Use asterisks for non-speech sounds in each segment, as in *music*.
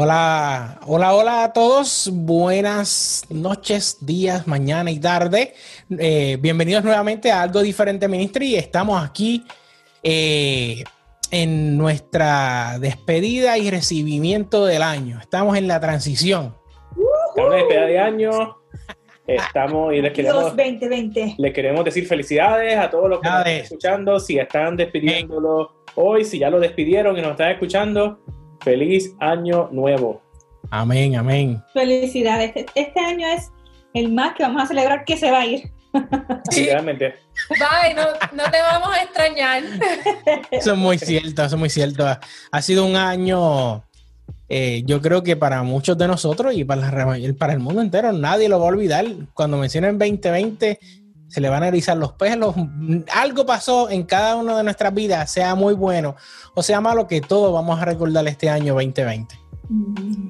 Hola, hola, hola a todos. Buenas noches, días, mañana y tarde. Eh, bienvenidos nuevamente a Algo Diferente Ministry. Estamos aquí eh, en nuestra despedida y recibimiento del año. Estamos en la transición. Estamos en despedida de año. Estamos y les queremos, 2020. les queremos decir felicidades a todos los que nos están escuchando. Si están despidiéndolo hoy, si ya lo despidieron y nos están escuchando, feliz año nuevo. Amén, amén. Felicidades. Este, año es el más que vamos a celebrar que se va a ir. *laughs* Literalmente. Bye, no, no te vamos a extrañar. Eso es muy cierto, eso es muy cierto. Ha, ha sido un año, eh, yo creo que para muchos de nosotros y para, la- para el mundo entero, nadie lo va a olvidar. Cuando mencionen 2020, se le van a erizar los pelos. Algo pasó en cada una de nuestras vidas, sea muy bueno o sea malo, que todos vamos a recordar este año 2020.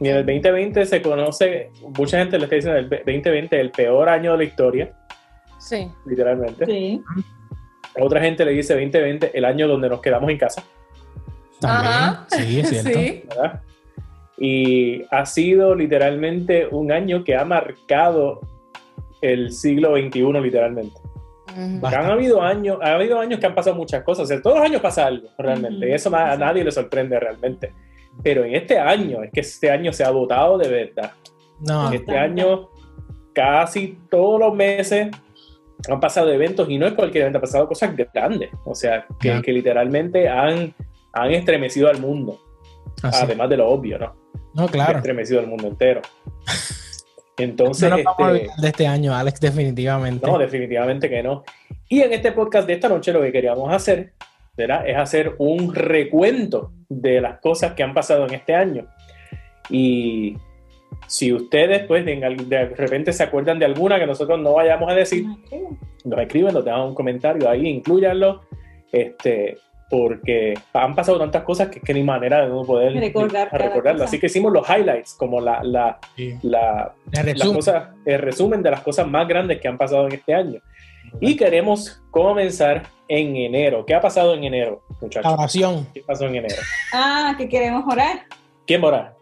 Y en el 2020 se conoce, mucha gente le está diciendo el 2020 el peor año de la historia, Sí. literalmente. Sí. Otra gente le dice 2020 el año donde nos quedamos en casa, También, Ajá. sí, es *laughs* cierto. Sí. ¿verdad? Y ha sido literalmente un año que ha marcado el siglo XXI, literalmente. Han habido años, ha habido años que han pasado muchas cosas. O sea, todos los años pasa algo, realmente. Y eso a nadie le sorprende realmente. Pero en este año, es que este año se ha votado de verdad. No, En este año, casi todos los meses han pasado eventos y no es cualquier evento, han pasado cosas grandes. O sea, que, Ya. que literalmente han, han estremecido al mundo. así. Además de lo obvio, ¿no? no, Ha claro. estremecido al mundo entero. *laughs* Entonces, No nos vamos a este, olvidar de este año, Alex, definitivamente. no, definitivamente que no. Y en este podcast de esta noche lo que queríamos hacer ¿verdad? es hacer un recuento de las cosas que han pasado en este año. Y si ustedes, pues, de, de repente se acuerdan de alguna que nosotros no vayamos a decir, nos escriben, nos dejan un comentario ahí, incluyanlo, este, porque han pasado tantas cosas que, que ni manera de no poder Recordar recordarlo. cosa. Así que hicimos los highlights, como la, la, Sí. la, El las resumen. cosas, el resumen de las cosas más grandes que han pasado en este año. Y queremos comenzar en enero. ¿Qué ha pasado en enero, La muchachos? oración. ¿Qué pasó en enero? Ah, que queremos orar. ¿Quién mora?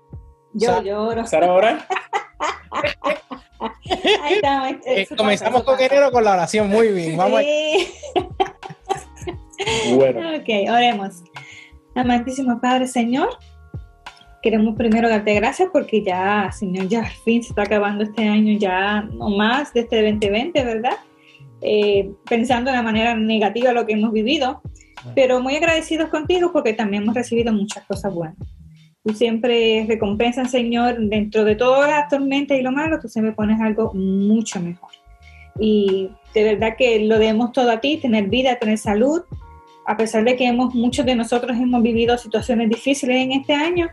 Yo Sa- lloro. ¿Sara ora? *laughs* Ahí estamos. Eh, pasa, comenzamos eso con pasa. enero con la oración. Muy bien. Vamos a- Sí. *laughs* Bueno, Ok, oremos. Amantísimo Padre, Señor, queremos primero darte gracias porque ya, Señor, ya al fin se está acabando este año, ya no más de este 2020, ¿verdad? Eh, pensando de la manera negativa lo que hemos vivido, pero muy agradecidos contigo porque también hemos recibido muchas cosas buenas. Tú siempre recompensas, Señor, dentro de todas las tormentas y lo malo, tú siempre pones algo mucho mejor. Y de verdad que lo debemos todo a ti, tener vida, tener salud, a pesar de que hemos, muchos de nosotros hemos vivido situaciones difíciles en este año,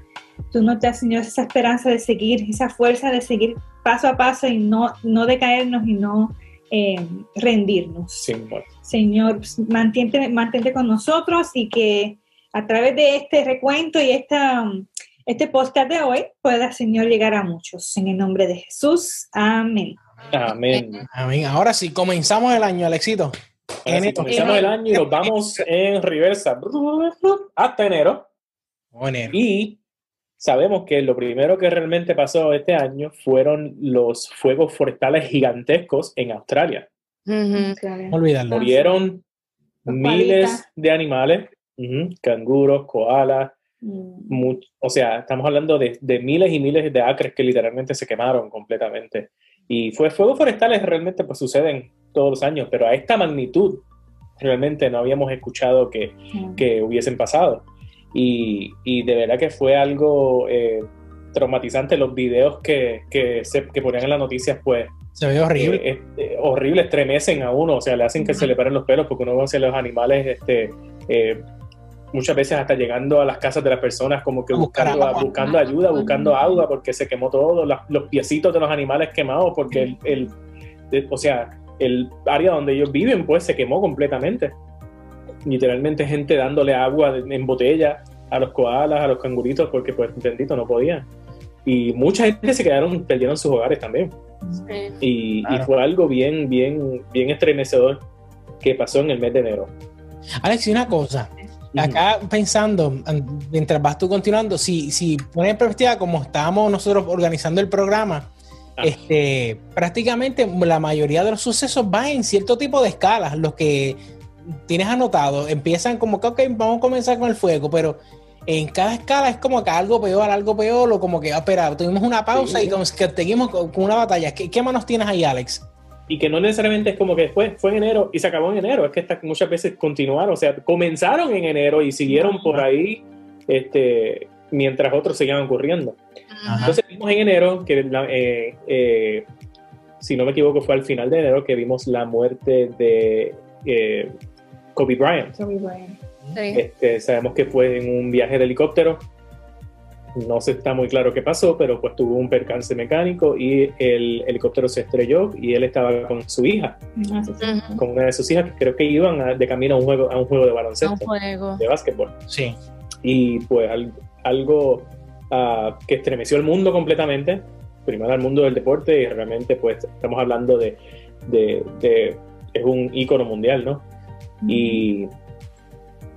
tú nos das, Señor, esa esperanza de seguir, esa fuerza de seguir paso a paso y no, no decaernos y no eh, rendirnos. sí, bueno. Señor, mantente, mantente con nosotros y que a través de este recuento y esta, este podcast de hoy pueda, Señor, llegar a muchos. En el nombre de Jesús. Amén. Amén. Amén. Ahora sí, comenzamos el año, Alexito. Ahora sí, Enero. comenzamos el año y nos vamos en reversa hasta enero. Oh, enero. Y sabemos que lo primero que realmente pasó este año fueron los fuegos forestales gigantescos en Australia. Ujú. No olvidarlo. Murieron Los miles de animales, ujú, canguros, koalas, Mm. o sea, estamos hablando de, de miles y miles de acres que literalmente se quemaron completamente. Y fue fuegos forestales realmente pues suceden todos los años, pero a esta magnitud realmente no habíamos escuchado que, que hubiesen pasado. Y, y de verdad que fue algo eh, traumatizante. Los videos que, que, se, que ponían en las noticias, pues Se ve horrible. eh, eh, horrible, estremecen a uno, o sea, le hacen que se le paren los pelos porque uno ve a los animales este, eh, muchas veces hasta llegando a las casas de las personas como que buscando, agua. buscando ayuda, buscando agua porque se quemó todo, los piecitos de los animales quemados porque el, el- de- o sea, el área donde ellos viven pues se quemó completamente. Literalmente gente dándole agua en botella a los koalas, a los canguritos porque pues bendito no podían. Y mucha gente se quedaron, perdieron sus hogares también. Sí. Y, y Claro. fue algo bien, bien, bien estremecedor que pasó en el mes de enero. Alex, y una cosa. Acá pensando, an- mientras vas tú continuando, si, si pones en perspectiva como estábamos nosotros organizando el programa, Ah. este, prácticamente la mayoría de los sucesos van en cierto tipo de escalas. Los que tienes anotado empiezan como que, ok, vamos a comenzar con el fuego, pero en cada escala es como que algo peor, algo peor, o como que, ah, espera, tuvimos una pausa Sí. y como que seguimos con, una batalla. ¿Qué, ¿Qué manos tienes ahí, Alex? y que no necesariamente es como que después fue en enero y se acabó en enero, es que esta- muchas veces continuaron, o sea, comenzaron en enero y siguieron por ahí este, mientras otros seguían ocurriendo. Ajá. Entonces vimos en enero que, la- eh, eh, si no me equivoco, fue al final de enero que vimos la muerte de eh, Kobe Bryant. Kobe Bryant. Sí. Este, sabemos que fue en un viaje de helicóptero. No se está muy claro qué pasó, pero pues tuvo un percance mecánico y el helicóptero se estrelló y él estaba con su hija, con una de sus hijas que creo que iban a- de camino a un juego, a un juego de Un baloncesto, juego. de básquetbol. Sí. Y pues al- algo ah, que estremeció el mundo completamente, primero al mundo del deporte y realmente pues estamos hablando de, de- de- es un ícono mundial, ¿no? y,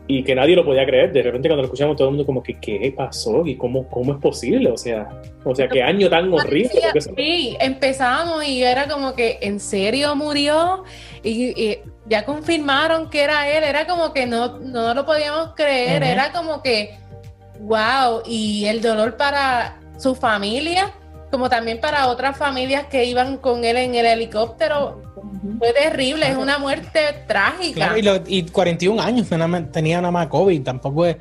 y que nadie lo podía creer. De repente cuando lo escuchamos todo el mundo como que ¿qué pasó? ¿Y cómo, cómo es posible? O sea, o sea, qué año tan horrible. Sí, empezamos y era como que en serio murió y, y ya confirmaron que era él, era como que no, no lo podíamos creer, Ujú. era como que wow, y el dolor para su familia, como también para otras familias que iban con él en el helicóptero, fue terrible, es una muerte trágica. Claro, y, lo- y 41 años nada más- tenía nada más COVID, tampoco es,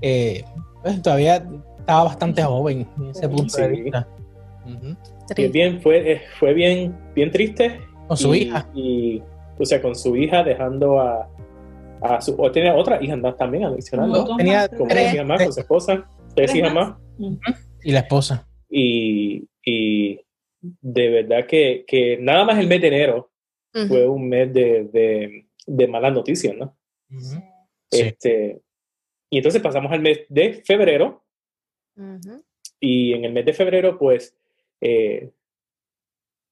eh, pues, todavía estaba bastante joven en ese punto de Sí. vista. Y es bien, fue, eh, fue bien, bien triste. Con su y, hija. Y, o sea, con su hija dejando a, a su... O tenía otra hija más también adicional, Como ¿no? dos tenía Como tres hijas más, con su esposa. Tres Tres hijas más. más. Ujú. Y la esposa. Y, y de verdad que, que nada más el mes de enero fue un mes de, de, de malas noticias, ¿no? Sí. Este, y entonces pasamos al mes de febrero, Ujú. y en el mes de febrero, pues, eh,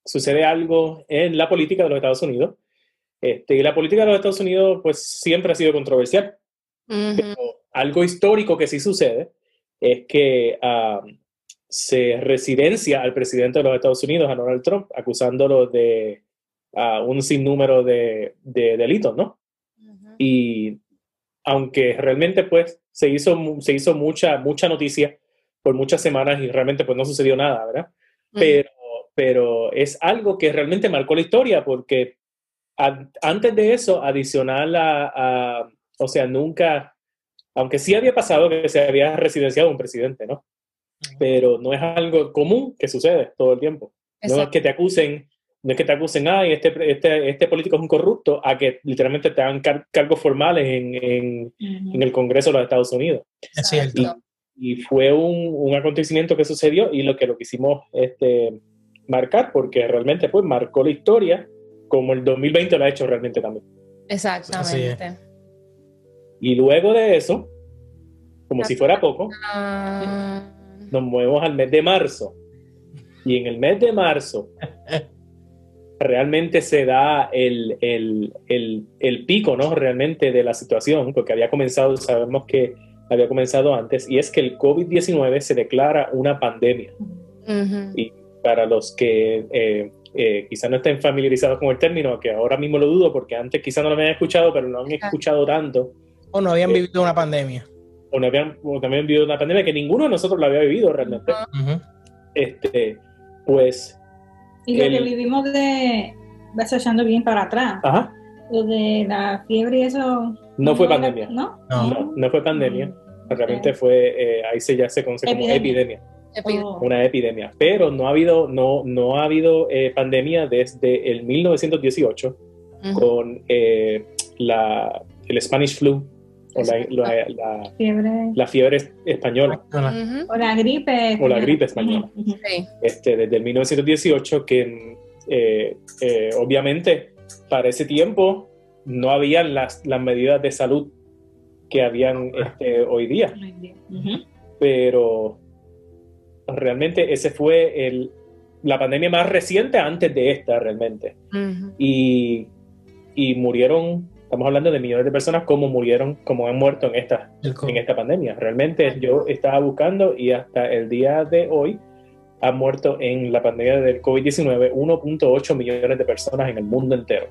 sucede algo en la política de los Estados Unidos. Este, y la política de los Estados Unidos, pues, siempre ha sido controversial. Ujú. Pero algo histórico que sí sucede es que ah, se residencia al presidente de los Estados Unidos, a Donald Trump, acusándolo de ah, un sinnúmero de, de delitos, ¿no? Ujú. y aunque realmente pues se hizo, se hizo mucha, mucha noticia por muchas semanas y realmente pues no sucedió nada, ¿verdad? Pero, pero es algo que realmente marcó la historia porque a- antes de eso, adicional a, a- o sea, nunca, aunque sí había pasado que se había residenciado un presidente, ¿no? Pero no es algo común que sucede todo el tiempo. No es Exacto. que te acusen, no es que te acusen, ay, este, este, este político es un corrupto, a que literalmente te hagan car- cargos formales en, en, Ujú. en el Congreso de los Estados Unidos. Es cierto. Exacto. Y fue un, un acontecimiento que sucedió y lo que lo quisimos este, marcar, porque realmente pues marcó la historia, como el 2020 lo ha hecho realmente también. Exactamente. Y luego de eso, como si fuera poco, Ah, nos movemos al mes de marzo. Y en el mes de marzo realmente se da el, el, el, el pico, ¿no? Realmente de la situación, porque había comenzado, sabemos que había comenzado antes, y es que el COVID-19 se declara una pandemia. ujú. Y para los que eh, eh, quizás no estén familiarizados con el término, que ahora mismo lo dudo, porque antes quizás no lo habían escuchado, pero no han escuchado tanto, O no habían vivido una pandemia. o, no habían, o también vivido una pandemia que ninguno de nosotros la había vivido realmente. Este, pues, Y lo que vivimos de, vas echando bien para atrás, ajá, lo de la fiebre y eso. no fue era- pandemia. ¿No? No. No, no fue pandemia. Mm. Realmente fue, eh, ahí se ya se conoce como Epidemia. epidemia, Oh. una epidemia. Pero no ha habido, no, no ha habido eh, pandemia desde el 1918 ujú. con eh, la, el Spanish flu o la, la- la- Fiebre. la fiebre española O la gripe. O la gripe española. Sí. este, desde el 1918 que eh, eh, obviamente para ese tiempo no habían las, las medidas de salud que habían este, hoy día, pero realmente ese fue el, la pandemia más reciente antes de esta realmente. Y, y murieron, estamos hablando de millones de personas como murieron, como han muerto en esta, en esta pandemia. Realmente yo estaba buscando y hasta el día de hoy han muerto en la pandemia del COVID-19 1.8 millones de personas en el mundo entero.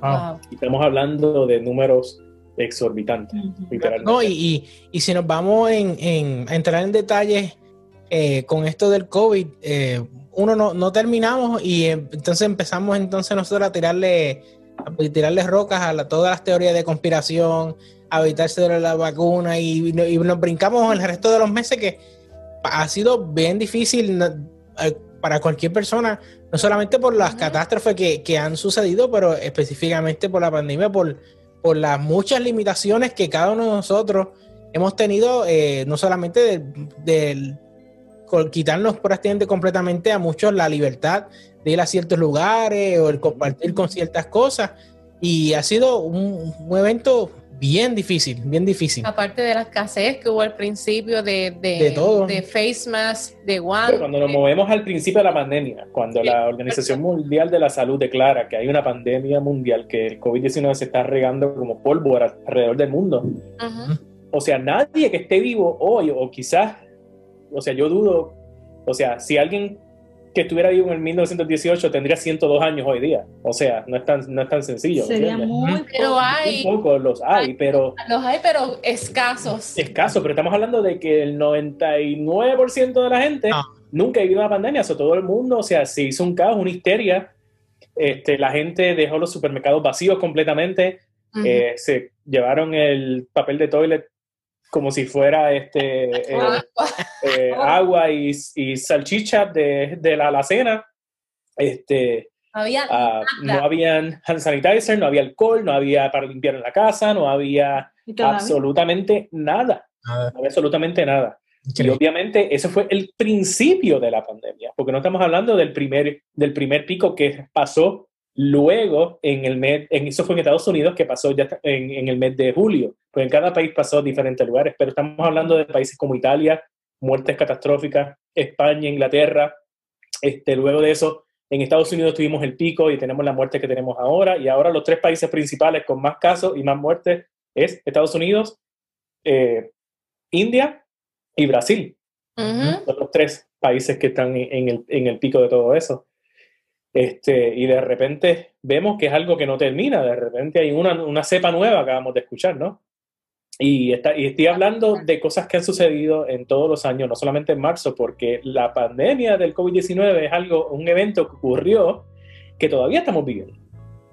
Wow. Y estamos hablando de números exorbitantes, literalmente. No, y, y- y si nos vamos en, en- a entrar en detalles eh, con esto del COVID, eh, uno no, no terminamos y eh, entonces empezamos entonces nosotros a tirarle, a tirarle rocas a la- todas las teorías de conspiración, a evitarse de la vacuna y, y nos brincamos el resto de los meses que ha sido bien difícil para cualquier persona, no solamente por las catástrofes que, que han sucedido, pero específicamente por la pandemia, por, por las muchas limitaciones que cada uno de nosotros hemos tenido, eh, no solamente del, quitarnos prácticamente completamente a muchos la libertad de ir a ciertos lugares o el compartir con ciertas cosas. Y ha sido un, un evento bien difícil, bien difícil. Aparte de la escasez que hubo al principio de, de, De todo. de face mask, de guantes. cuando nos movemos al principio de la pandemia, cuando Sí. la Organización Mundial de la Salud declara que hay una pandemia mundial, que el COVID-19 se está regando como pólvora alrededor del mundo, Ujú. o sea, nadie que esté vivo hoy, o quizás, o sea, yo dudo, o sea, si alguien que estuviera vivo en el 1918 tendría 102 años hoy día, o sea, no es tan, no es tan sencillo. Sería muy Pero hay, Un poco los hay, pero los hay, pero escasos. escaso, pero estamos hablando de que el 99% de la gente Ah. nunca ha vivido una pandemia, o sea, todo el mundo, o sea, se hizo un caos, una histeria, este, la gente dejó los supermercados vacíos completamente, eh, se llevaron el papel de toilet como si fuera este eh, eh, agua y, y salchicha de, de la alacena. Este, había ah, no habían hand sanitizer, no había alcohol, no había para limpiar en la casa, no había Y absolutamente nada, Nada. no había absolutamente nada. Y Increíble. obviamente eso fue el principio de la pandemia, porque no estamos hablando del primer, del primer pico que pasó luego en el mes, en, eso fue en Estados Unidos que pasó ya en, en el mes de julio, pues en cada país pasó a diferentes lugares, pero estamos hablando de países como Italia, muertes catastróficas, España, Inglaterra, este, luego de eso en Estados Unidos tuvimos el pico y tenemos la muerte que tenemos ahora, y ahora los tres países principales con más casos y más muertes es Estados Unidos, eh, India y Brasil. Ujú. Son los tres países que están en, en el, en el pico de todo eso. Este, y de repente vemos que es algo que no termina, de repente hay una, una cepa nueva que acabamos de escuchar, ¿no? Y, está, y estoy hablando de cosas que han sucedido en todos los años, no solamente en marzo, porque la pandemia del COVID-19 es algo, un evento que ocurrió que todavía estamos viviendo.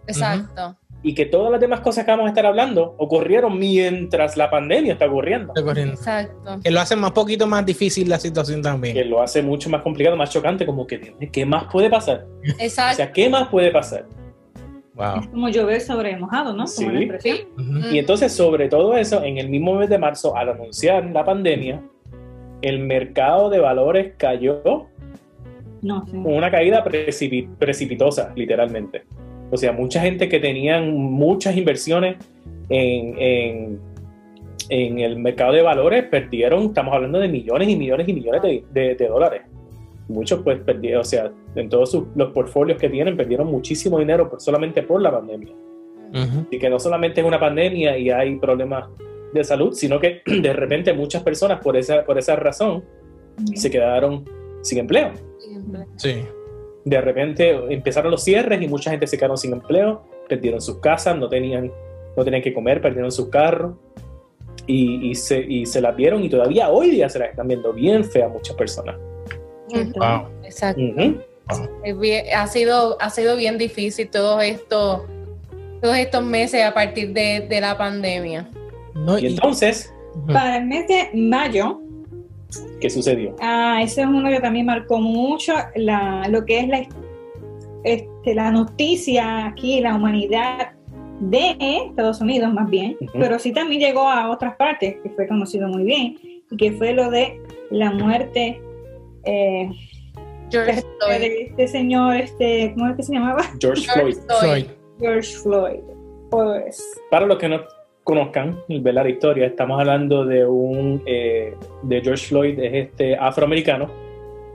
Exacto. Y que todas las demás cosas que vamos a estar hablando ocurrieron mientras la pandemia está ocurriendo. Está corriendo. Exacto. Que lo hace más poquito más difícil la situación Que también. lo hace mucho más complicado, más chocante, como que, ¿qué más puede pasar? O Exacto. sea, ¿qué más puede pasar? Wow. Es como llover sobre mojado, ¿no? Sí. Como la expresión. Ujú. Y entonces, sobre todo eso, en el mismo mes de marzo, al anunciar la pandemia, el mercado de valores cayó No, sí. con una caída precipi- precipitosa, literalmente. O sea, mucha gente que tenían muchas inversiones en, en, en el mercado de valores perdieron, estamos hablando de millones y millones y millones de, de- de dólares. Muchos pues perdieron, o sea, en todos sus- los portfolios que tienen, perdieron muchísimo dinero por- solamente por la pandemia. Y que no solamente es una pandemia y hay problemas de salud, sino que *clears throat* de repente muchas personas por esa, por esa razón se quedaron sin empleo. Sí. De repente empezaron los cierres y mucha gente se quedaron sin empleo, perdieron sus casas, no tenían, no tenían que comer, perdieron sus carros y, y se, y se las vieron y todavía hoy día se las están viendo bien fea a muchas personas. Wow. Exacto. Ha, sido, ha sido bien difícil todos estos, todos estos meses a partir de, de la pandemia. No, Y entonces. Para el mes de mayo, ¿qué sucedió? ah, ese es uno que también marcó mucho la, lo que es la, este, la noticia aquí, la humanidad de Estados Unidos más bien, pero sí también llegó a otras partes, que fue conocido muy bien, y que fue lo de la muerte eh, George Floyd. de este señor, este, ¿cómo es que se llamaba? *laughs* George Floyd. Floyd. George Floyd. Pues Para los que no conozcan ver la historia, estamos hablando de un eh, de George Floyd, es este afroamericano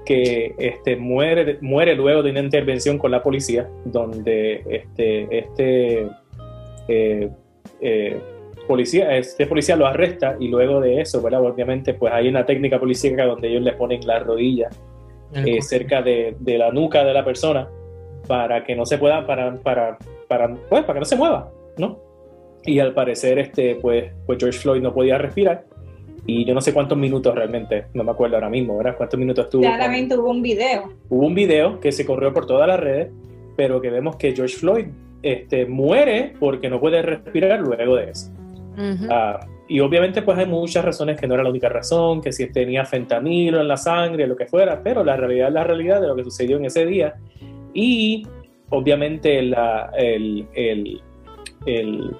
que este, muere, muere luego de una intervención con la policía, donde este, este eh, eh, policía, este policía lo arresta y luego de eso, ¿verdad? obviamente, pues hay una técnica policíaca donde ellos le ponen la rodilla eh, cerca de, de la nuca de la persona para que no se pueda, para, para, para, pues, para que no se mueva, ¿no? Y al parecer, este, pues, pues George Floyd no podía respirar y yo no sé cuántos minutos realmente, no me acuerdo ahora mismo, ¿verdad? ¿Cuántos minutos estuvo? claramente hubo un video. Hubo un video que se corrió por todas las redes, pero que vemos que George Floyd este, muere porque no puede respirar luego de eso. Ujú. Ah, y obviamente pues hay muchas razones que no era la única razón, que si tenía fentanilo en la sangre, lo que fuera, pero la realidad es la realidad de lo que sucedió en ese día. Y obviamente la, el, el- el-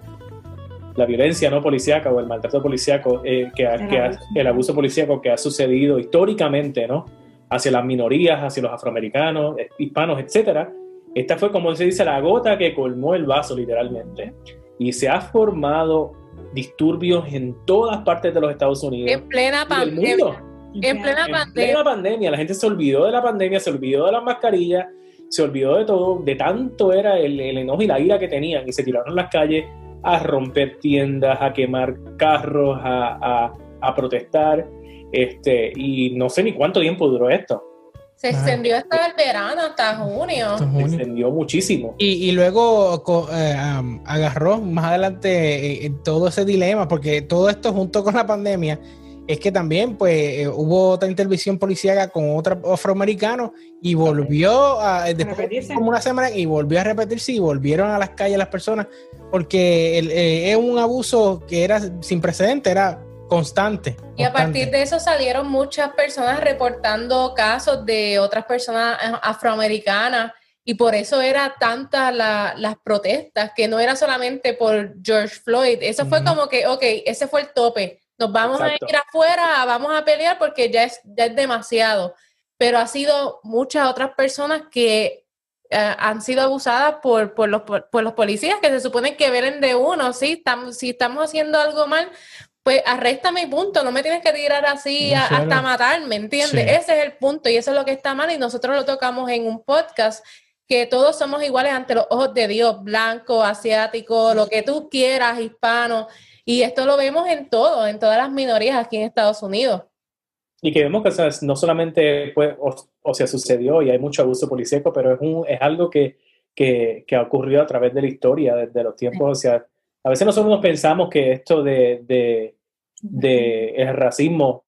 la violencia no policíaca o el maltrato policíaco, eh, que, ha- El que ha- abuso. el abuso policíaco que ha sucedido históricamente, ¿no? Hacia las minorías, hacia los afroamericanos, eh, hispanos, etcétera. Esta fue, como se dice, la gota que colmó el vaso, literalmente. Y se ha formado disturbios en todas partes de los Estados Unidos En plena pandemia. mundo. En plena En pandemia. plena pandemia, la gente se olvidó de la pandemia, se olvidó de las mascarillas, se olvidó de todo, de tanto era el, el enojo y la ira que tenían y se tiraron a las calles a romper tiendas, a quemar carros, a, a- a protestar. Este, y no sé ni cuánto tiempo duró esto. Se extendió hasta el verano, hasta junio. Hasta Se junio. extendió muchísimo. Y, y luego co- eh, am, agarró más adelante eh, todo ese dilema, porque todo esto junto con la pandemia es que también pues eh, hubo otra intervención policíaca con otro afroamericano y volvió a después de repetirse. como una semana y volvió a repetirse y volvieron a las calles las personas porque el- eh, es un abuso que era sin precedente, era constante. Y a partir de eso salieron muchas personas reportando casos de otras personas afroamericanas y por eso era tantas la- las protestas, que no era solamente por George Floyd, eso fue como que, ok, ese fue el tope, nos vamos Exacto. a ir afuera, vamos a pelear porque ya es, ya es demasiado, pero ha sido muchas otras personas que eh, han sido abusadas por, por, los, por, por los policías que se supone que velen de uno, ¿sí? Estamos, si estamos haciendo algo mal, pues arréstame y punto, no me tienes que tirar así a- hasta matarme, ¿entiendes? Sí. Ese es el punto y eso es lo que está mal y nosotros lo tocamos en un podcast que todos somos iguales ante los ojos de Dios, blanco, asiático, lo que tú quieras, hispano, y esto lo vemos en todo, en todas las minorías aquí en Estados Unidos. Y que vemos que o sea, no solamente fue, o, o sea, sucedió y hay mucho abuso policíaco, pero es, un, es algo que, que, que ha ocurrido a través de la historia, desde los tiempos. O sea, a veces nosotros nos pensamos que esto de, de, de el racismo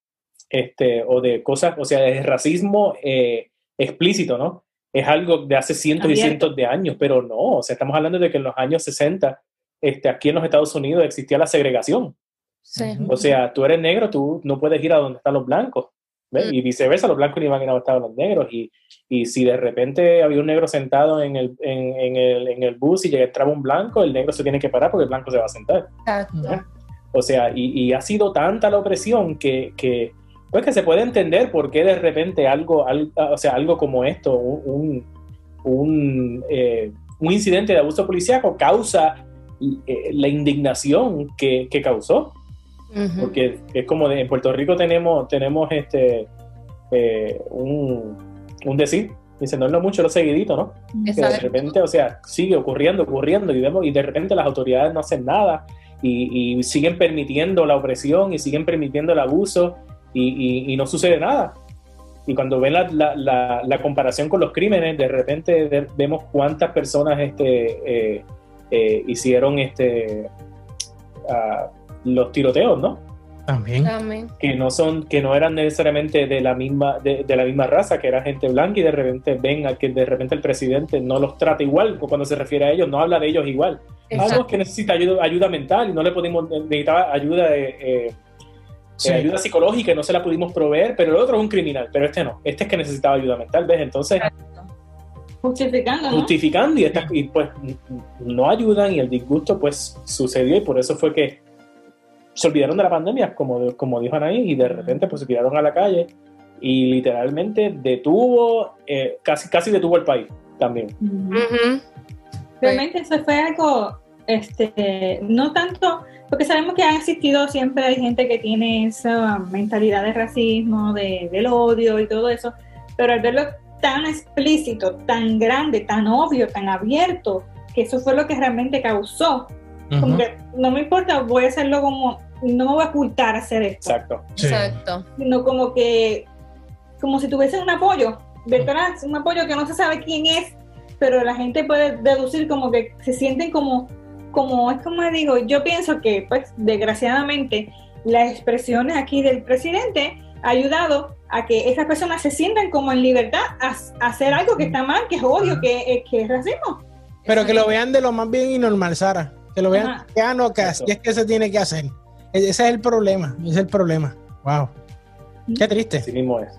este, o de cosas, o sea, el racismo eh, explícito, ¿no? Es algo de hace cientos y cientos de años, pero no, o sea, estamos hablando de que en los años 60, este, aquí en los Estados Unidos existía la segregación. Sí. O sea, tú eres negro, tú no puedes ir a donde están los blancos. ¿ves? Mm. Y viceversa, los blancos no iban a ir a donde estaban los negros. Y, y si de repente había un negro sentado en el, en, en el, en el bus y llega, entraba un blanco, el negro se tiene que parar porque el blanco se va a sentar. Exacto. O sea, y, y ha sido tanta la opresión que, que, pues que se puede entender por qué de repente algo, al- o sea, algo como esto, un, un, eh, un incidente de abuso policíaco causa eh, la indignación que, que causó. Porque es como de, en Puerto Rico tenemos tenemos este eh, un, un decir dice no es lo mucho lo seguidito no que de Exacto. repente o sea sigue ocurriendo ocurriendo y vemos y de repente las autoridades no hacen nada y, siguen permitiendo la opresión y siguen permitiendo el abuso y, no sucede nada. Y cuando ven la, comparación con los crímenes de repente vemos cuántas personas este eh, eh, hicieron este ah, los tiroteos no También. También. que no son que no eran necesariamente de la misma de, de la misma raza que era gente blanca y de repente ven a que de repente el presidente no los trata igual o cuando se refiere a ellos no habla de ellos igual algo que necesita ayuda, ayuda mental y no le pudimos necesitaba ayuda de, eh, Sí. ayuda psicológica y no se la pudimos proveer pero el otro es un criminal pero este no este es que necesitaba ayuda mental ves entonces Justificando, ¿no? justificando y, estas- y pues no ayudan y el disgusto pues sucedió y por eso fue que se olvidaron de la pandemia, como, como dijo Anaí, y de repente pues se tiraron a la calle y literalmente detuvo, eh, casi, casi detuvo el país también. Realmente eso fue algo, este, no tanto, porque sabemos que ha existido siempre hay gente que tiene esa mentalidad de racismo, de, del odio y todo eso, pero al verlo tan explícito, tan grande, tan obvio, tan abierto, que eso fue lo que realmente causó. Como que no me importa, voy a hacerlo como, no me voy a ocultar hacer esto, Exacto. Sí. Exacto. sino como que, como si tuviese un apoyo, detrás, un apoyo que no se sabe quién es, pero la gente puede deducir como que se sienten como, como, es como digo, yo pienso que, pues, desgraciadamente, las expresiones aquí del presidente ha ayudado a que esas personas se sientan como en libertad a, a hacer algo que está mal, que es odio, que, es- que es racismo. Pero que lo vean de lo más bien y normal, Sara. Que lo vean Ajá. que ah, no, que así es que se tiene que hacer. E- Ese es el problema. Ese es el problema. Wow. Qué triste. Así mismo es.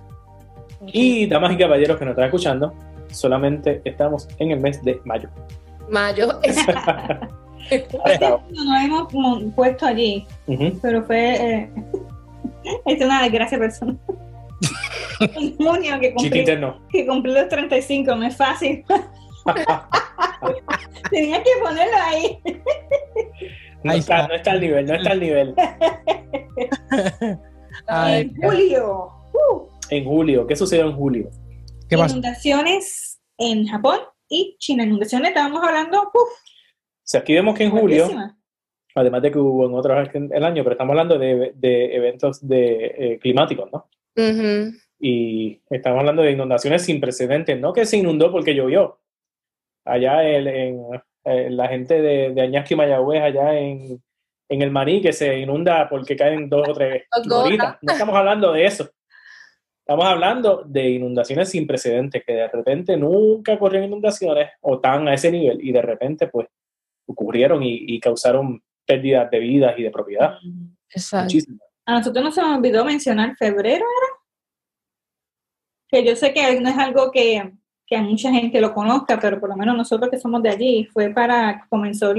Y damas y caballeros que nos están escuchando, solamente estamos en el mes de mayo. Mayo. *laughs* No nos hemos mo- puesto allí, pero fue eh, *laughs* es una desgracia personal. *laughs* en junio que cumplí, que cumplí los 35, no es fácil. *laughs* Tenía que ponerlo ahí. No Ahí está, está. no está al nivel, no está al nivel. *laughs* Ay, en julio. Uh, En julio, ¿qué sucedió en julio? ¿Qué pasa? inundaciones en Japón y China. Inundaciones, estábamos hablando, uf, O sea, aquí vemos que en julio, además de que hubo en otros el año, pero estamos hablando de, de eventos de, eh, climáticos, ¿no? Y estamos hablando de inundaciones sin precedentes, no que se inundó porque llovió. Allá el- en, eh, la gente de, de Añasco y Mayagüez, allá en, en el Maní, que se inunda porque caen dos o tres goritas. No estamos hablando de eso. Estamos hablando de inundaciones sin precedentes, que de repente nunca ocurrieron inundaciones o tan a ese nivel y de repente pues ocurrieron y, y causaron pérdidas de vidas y de propiedad. Exacto. Muchísimas. A nosotros nos se nos olvidó mencionar febrero, ¿era? Que yo sé que no es algo que, que a mucha gente lo conozca, pero por lo menos nosotros que somos de allí, fue para, comenzó,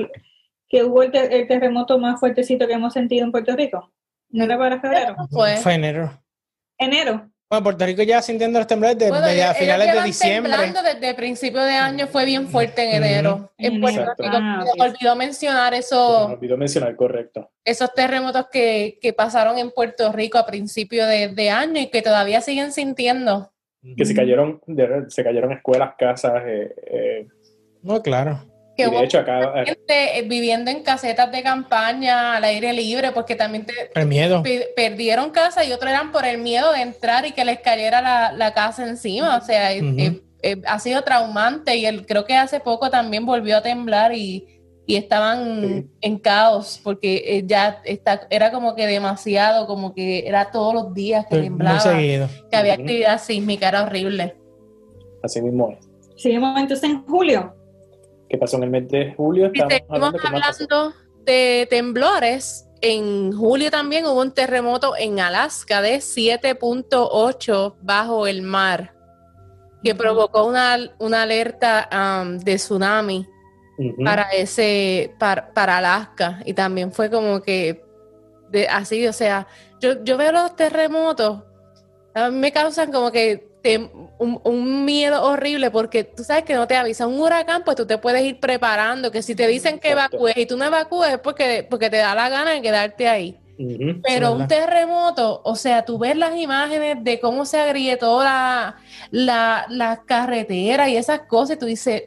que hubo el, te- el terremoto más fuertecito que hemos sentido en Puerto Rico. ¿No era para febrero? Fue. Fue enero. Enero. Bueno, Puerto Rico ya sintiendo los temblores desde Bueno, a finales de diciembre. temblando desde principio de año, fue bien fuerte en enero. En En Puerto. Rico, Ah, se me olvidó mencionar eso, me olvidó mencionar, correcto. esos terremotos que, que pasaron en Puerto Rico a principio de, de año y que todavía siguen sintiendo. Que se cayeron, de- se cayeron escuelas, casas, eh, eh, No, claro. Que de hecho acá eh, gente eh, viviendo en casetas de campaña al aire libre, porque también te- El miedo. pe- perdieron casa y otros eran por el miedo de entrar y que les cayera la, la casa encima. O sea, eh, eh, eh, ha sido traumante y el, creo que hace poco también volvió a temblar y, y estaban Sí. en caos porque eh, ya está, era como que demasiado, como que era todos los días que Muy temblaba, seguido. que había actividad sísmica, era horrible. así mismo es. Seguimos entonces en julio. ¿Qué pasó en el mes de julio? Estamos seguimos hablando, de temblores. En julio también hubo un terremoto en Alaska de 7.8 bajo el mar, que provocó una, una alerta um, de tsunami Para ese para, para Alaska. Y también fue como que de, así, o sea, yo, yo veo los terremotos, a mí me causan como que un, un miedo horrible porque tú sabes que no te avisa un huracán, pues tú te puedes ir preparando, que si te dicen que evacúes y tú no evacúes es porque, porque te da la gana de quedarte ahí. Pero un terremoto, o sea, tú ves las imágenes de cómo se agrietó la, la, la carretera y esas cosas y tú dices,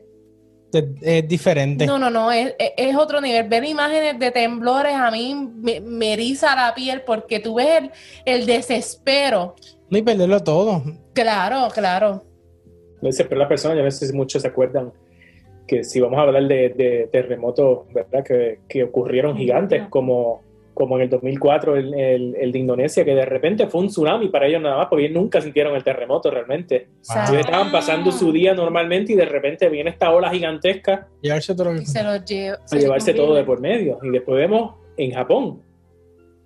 Es, es diferente. no, no, no, es, es- otro nivel. Ver imágenes de temblores a mí me, me eriza la piel porque tú ves el, el desespero. No y perderlo todo. Claro, claro. Lo dice, pero las personas, yo no sé si muchos se acuerdan que si vamos a hablar de, de terremotos, ¿verdad? Que, que ocurrieron gigantes, como, como en el 2004 el, el, el de Indonesia, que de repente fue un tsunami para ellos nada más, porque ellos nunca sintieron el terremoto realmente. Wow. Ellos estaban pasando su día normalmente y de repente viene esta ola gigantesca Llevarse todo Y se los a llevarse todo de por medio. Y después vemos en Japón,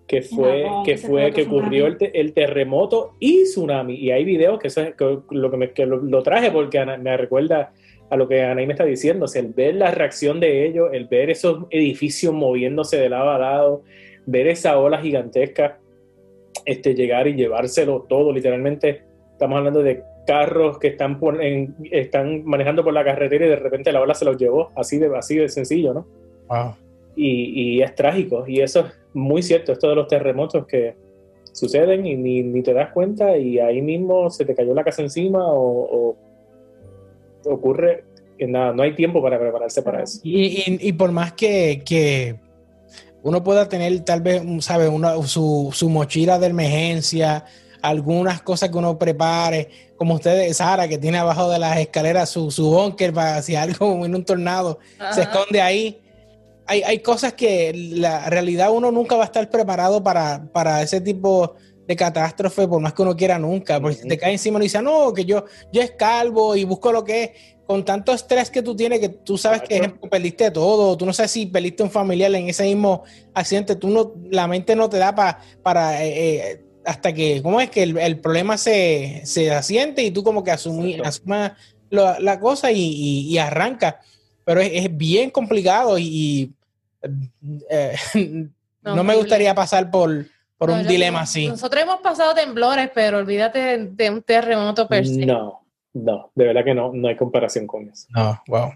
que fue, Japón, que fue que ocurrió el, tsunami. te- el terremoto y tsunami. Y hay videos que eso es que- lo que me, que lo, lo traje porque ana- me recuerda a lo que Anaí me está diciendo, o sea, el ver la reacción de ellos, el ver esos edificios moviéndose de lado a lado, ver esa ola gigantesca, este, llegar y llevárselo todo, literalmente, estamos hablando de carros que están, por, en- están manejando por la carretera y de repente la ola se los llevó, así de, así de sencillo, ¿no? Wow. y, y es trágico. Y eso es muy cierto, esto de los terremotos que suceden y ni, ni te das cuenta y ahí mismo se te cayó la casa encima o, o ocurre que nada, no hay tiempo para prepararse para eso. Y, y- y por más que, que uno pueda tener tal vez, ¿sabe? Una, su, su mochila de emergencia, algunas cosas que uno prepare, como ustedes, Sara, que tiene abajo de las escaleras su, su búnker para si algo *laughs* en un tornado se esconde ahí. Hay, hay cosas que la realidad uno nunca va a estar preparado para, para ese tipo de catástrofe, por más que uno quiera nunca, porque si te cae encima y dice, no, que yo, yo escalvo y busco lo que es, con tanto estrés que tú tienes, que tú sabes que, ejemplo, perdiste todo, tú no sabes si perdiste un familiar en ese mismo accidente, tú no, la mente no te da pa- para, eh, eh, hasta que, ¿cómo es que el, el problema se, se asiente y tú como que asumí, asumas la cosa y, y- y arranca? Pero es, es bien complicado y, y, eh, *laughs* no, me gustaría pasar por, por No, un dilema así. Nosotros hemos pasado temblores, pero olvídate de un terremoto per se. No, no, de verdad que no, no hay comparación con eso. No, wow.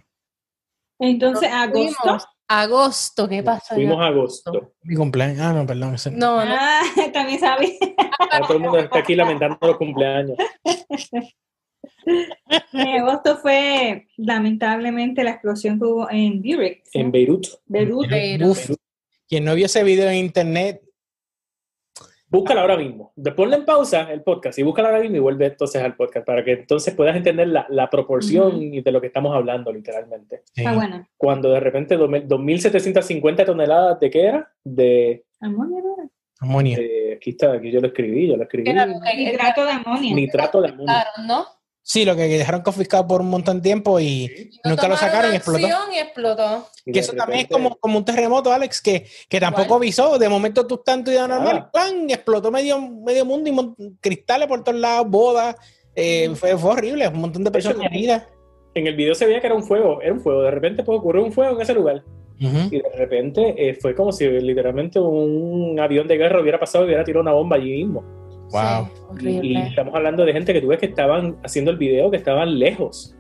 Entonces, Nos agosto. fuimos. Agosto, ¿qué pasó? Fuimos a agosto. Mi cumpleaños. Ah, no, perdón. ese- No, no. Ah, *laughs* también sabía. Ahora todo el mundo está aquí lamentando los cumpleaños. En agosto fue lamentablemente la explosión que hubo en Beirut. ¿sí? En Beirut. Beirut. Beirut. Uf, quien no vio ese video en internet, Búscala ahora mismo. Ponle en pausa el podcast y búscala ahora mismo y vuelve entonces al podcast para que entonces puedas entender la, la proporción y de lo que estamos hablando literalmente. Está sí. buena. Cuando de repente 2000 2.750 toneladas de qué era? De, amonio. de- aquí está, aquí yo lo escribí, yo lo escribí. Era Nitrato de amonio. Nitrato de amonio. Claro, ¿no? Sí, lo que dejaron confiscado por un montón de tiempo y nunca lo sacaron y explotó. y explotó. Que eso también es como, como un terremoto, Alex, que, que tampoco Igual. avisó. De momento tú estás en tu vida normal, Ah. ¡pam! explotó medio, medio mundo y mon- cristales por todos lados, bodas. eh, fue, fue horrible, un montón de personas heridas. En el video se veía que era un fuego, era un fuego. De repente pues, ocurrió un fuego en ese lugar. Y de repente eh, fue como si literalmente un avión de guerra hubiera pasado y hubiera tirado una bomba allí mismo. Wow. Sí, Y, y horrible. estamos hablando de gente que tú ves que estaban haciendo el video, que estaban lejos.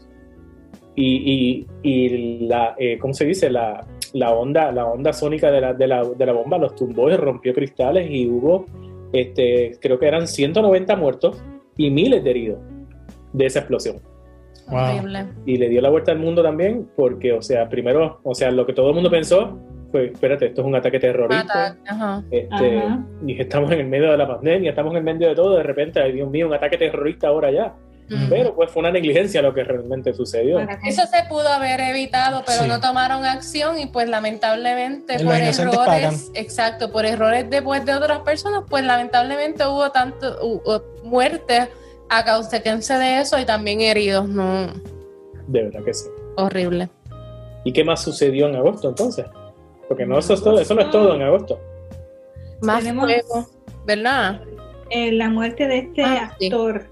Y, y, y la, eh, ¿cómo se dice? La, la onda, la onda sónica de la, de, la, de la bomba los tumbó y rompió cristales y hubo, este, creo que eran 190 muertos y miles de heridos de esa explosión. Wow. Horrible. Y le dio la vuelta al mundo también porque, o sea, primero, o sea, lo que todo el mundo pensó fue, espérate, esto es un ataque terrorista. Ataque, ajá. Este, Ajá. y estamos en el medio de la pandemia, estamos en el medio de todo, de repente, ay Dios mío, un ataque terrorista ahora ya. Pero pues fue una negligencia lo que realmente sucedió. Eso se pudo haber evitado, pero Sí. no tomaron acción y pues lamentablemente Los por errores, exacto, por errores después de otras personas, pues lamentablemente hubo tanto muertes a consecuencia de eso y también heridos, no, De verdad que sí. horrible. ¿Y qué más sucedió en agosto entonces? Porque no, eso, es todo, eso no es todo en agosto. Más Tenemos- fuego, ¿verdad? eh, la muerte de este Ah, sí. actor,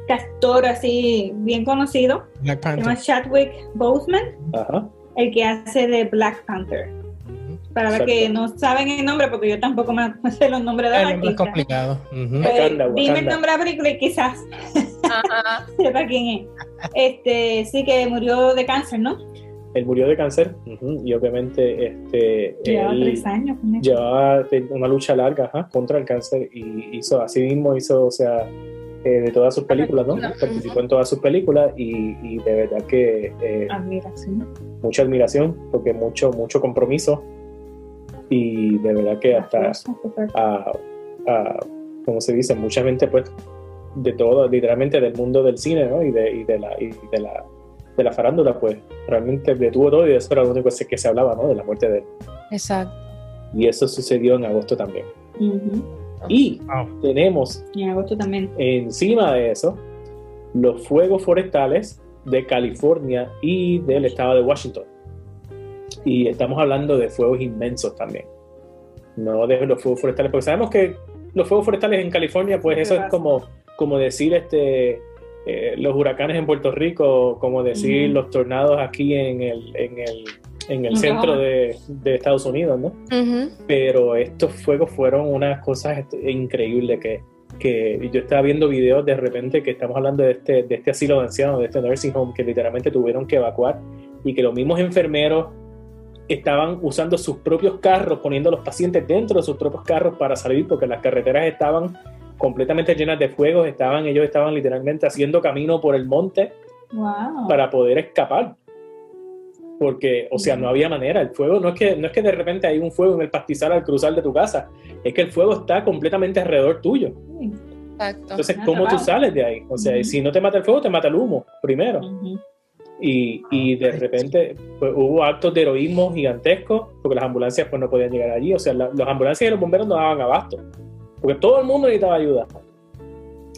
este actor así bien conocido, Black se llama Panther. Chadwick Boseman, Ajá. el que hace de Black Panther. Para los Exacto. que no saben el nombre, porque yo tampoco me *laughs* sé los nombres de los nombre es artistas. complicado. Ujú. Pues, Wakanda, dime el Wakanda. nombre de la película y quizás Ajá. *laughs* sepa quién es. Este, sí que murió de cáncer, ¿no? Él murió de cáncer y obviamente este, Llevaba él tres años llevaba una lucha larga ajá, contra el cáncer y hizo así mismo, hizo, o sea, eh, de todas sus películas, ¿no? Participó en todas sus películas y, y de verdad que eh, Admiración. mucha admiración, porque mucho, mucho compromiso y de verdad que hasta a, a, como se dice, mucha gente pues de todo, literalmente del mundo del cine ¿no? y, de, y, de la, y de la de la farándula pues realmente detuvo todo y eso era lo único que se hablaba ¿no? de la muerte de él Exacto. y eso sucedió en agosto también Ujú. y Wow. tenemos Y en agosto también. encima de eso los fuegos forestales de California y del estado de Washington. Y estamos hablando de fuegos inmensos también. No de los fuegos forestales, porque sabemos que los fuegos forestales en California, pues eso es como, como decir este eh, los huracanes en Puerto Rico, como decir los tornados aquí en el, en el, en el centro de, de Estados Unidos, ¿no? Pero estos fuegos fueron unas cosas increíbles que, que yo estaba viendo videos de repente que estamos hablando de este, de este asilo de ancianos, de este nursing home, que literalmente tuvieron que evacuar y que los mismos enfermeros estaban usando sus propios carros, poniendo a los pacientes dentro de sus propios carros para salir porque las carreteras estaban completamente llenas de fuegos, estaban, ellos estaban literalmente haciendo camino por el monte Wow. para poder escapar. Porque, o sea, no había manera. El fuego no es que no es que de repente hay un fuego en el pastizal al cruzar de tu casa, es que el fuego está completamente alrededor tuyo. Exacto. Entonces, Ah, ¿cómo tú sales de ahí? O sea, si no te mata el fuego, te mata el humo primero. Y, y de repente pues, hubo actos de heroísmo gigantescos porque las ambulancias pues no podían llegar allí. O sea, la- las ambulancias y los bomberos no daban abasto porque todo el mundo necesitaba ayuda.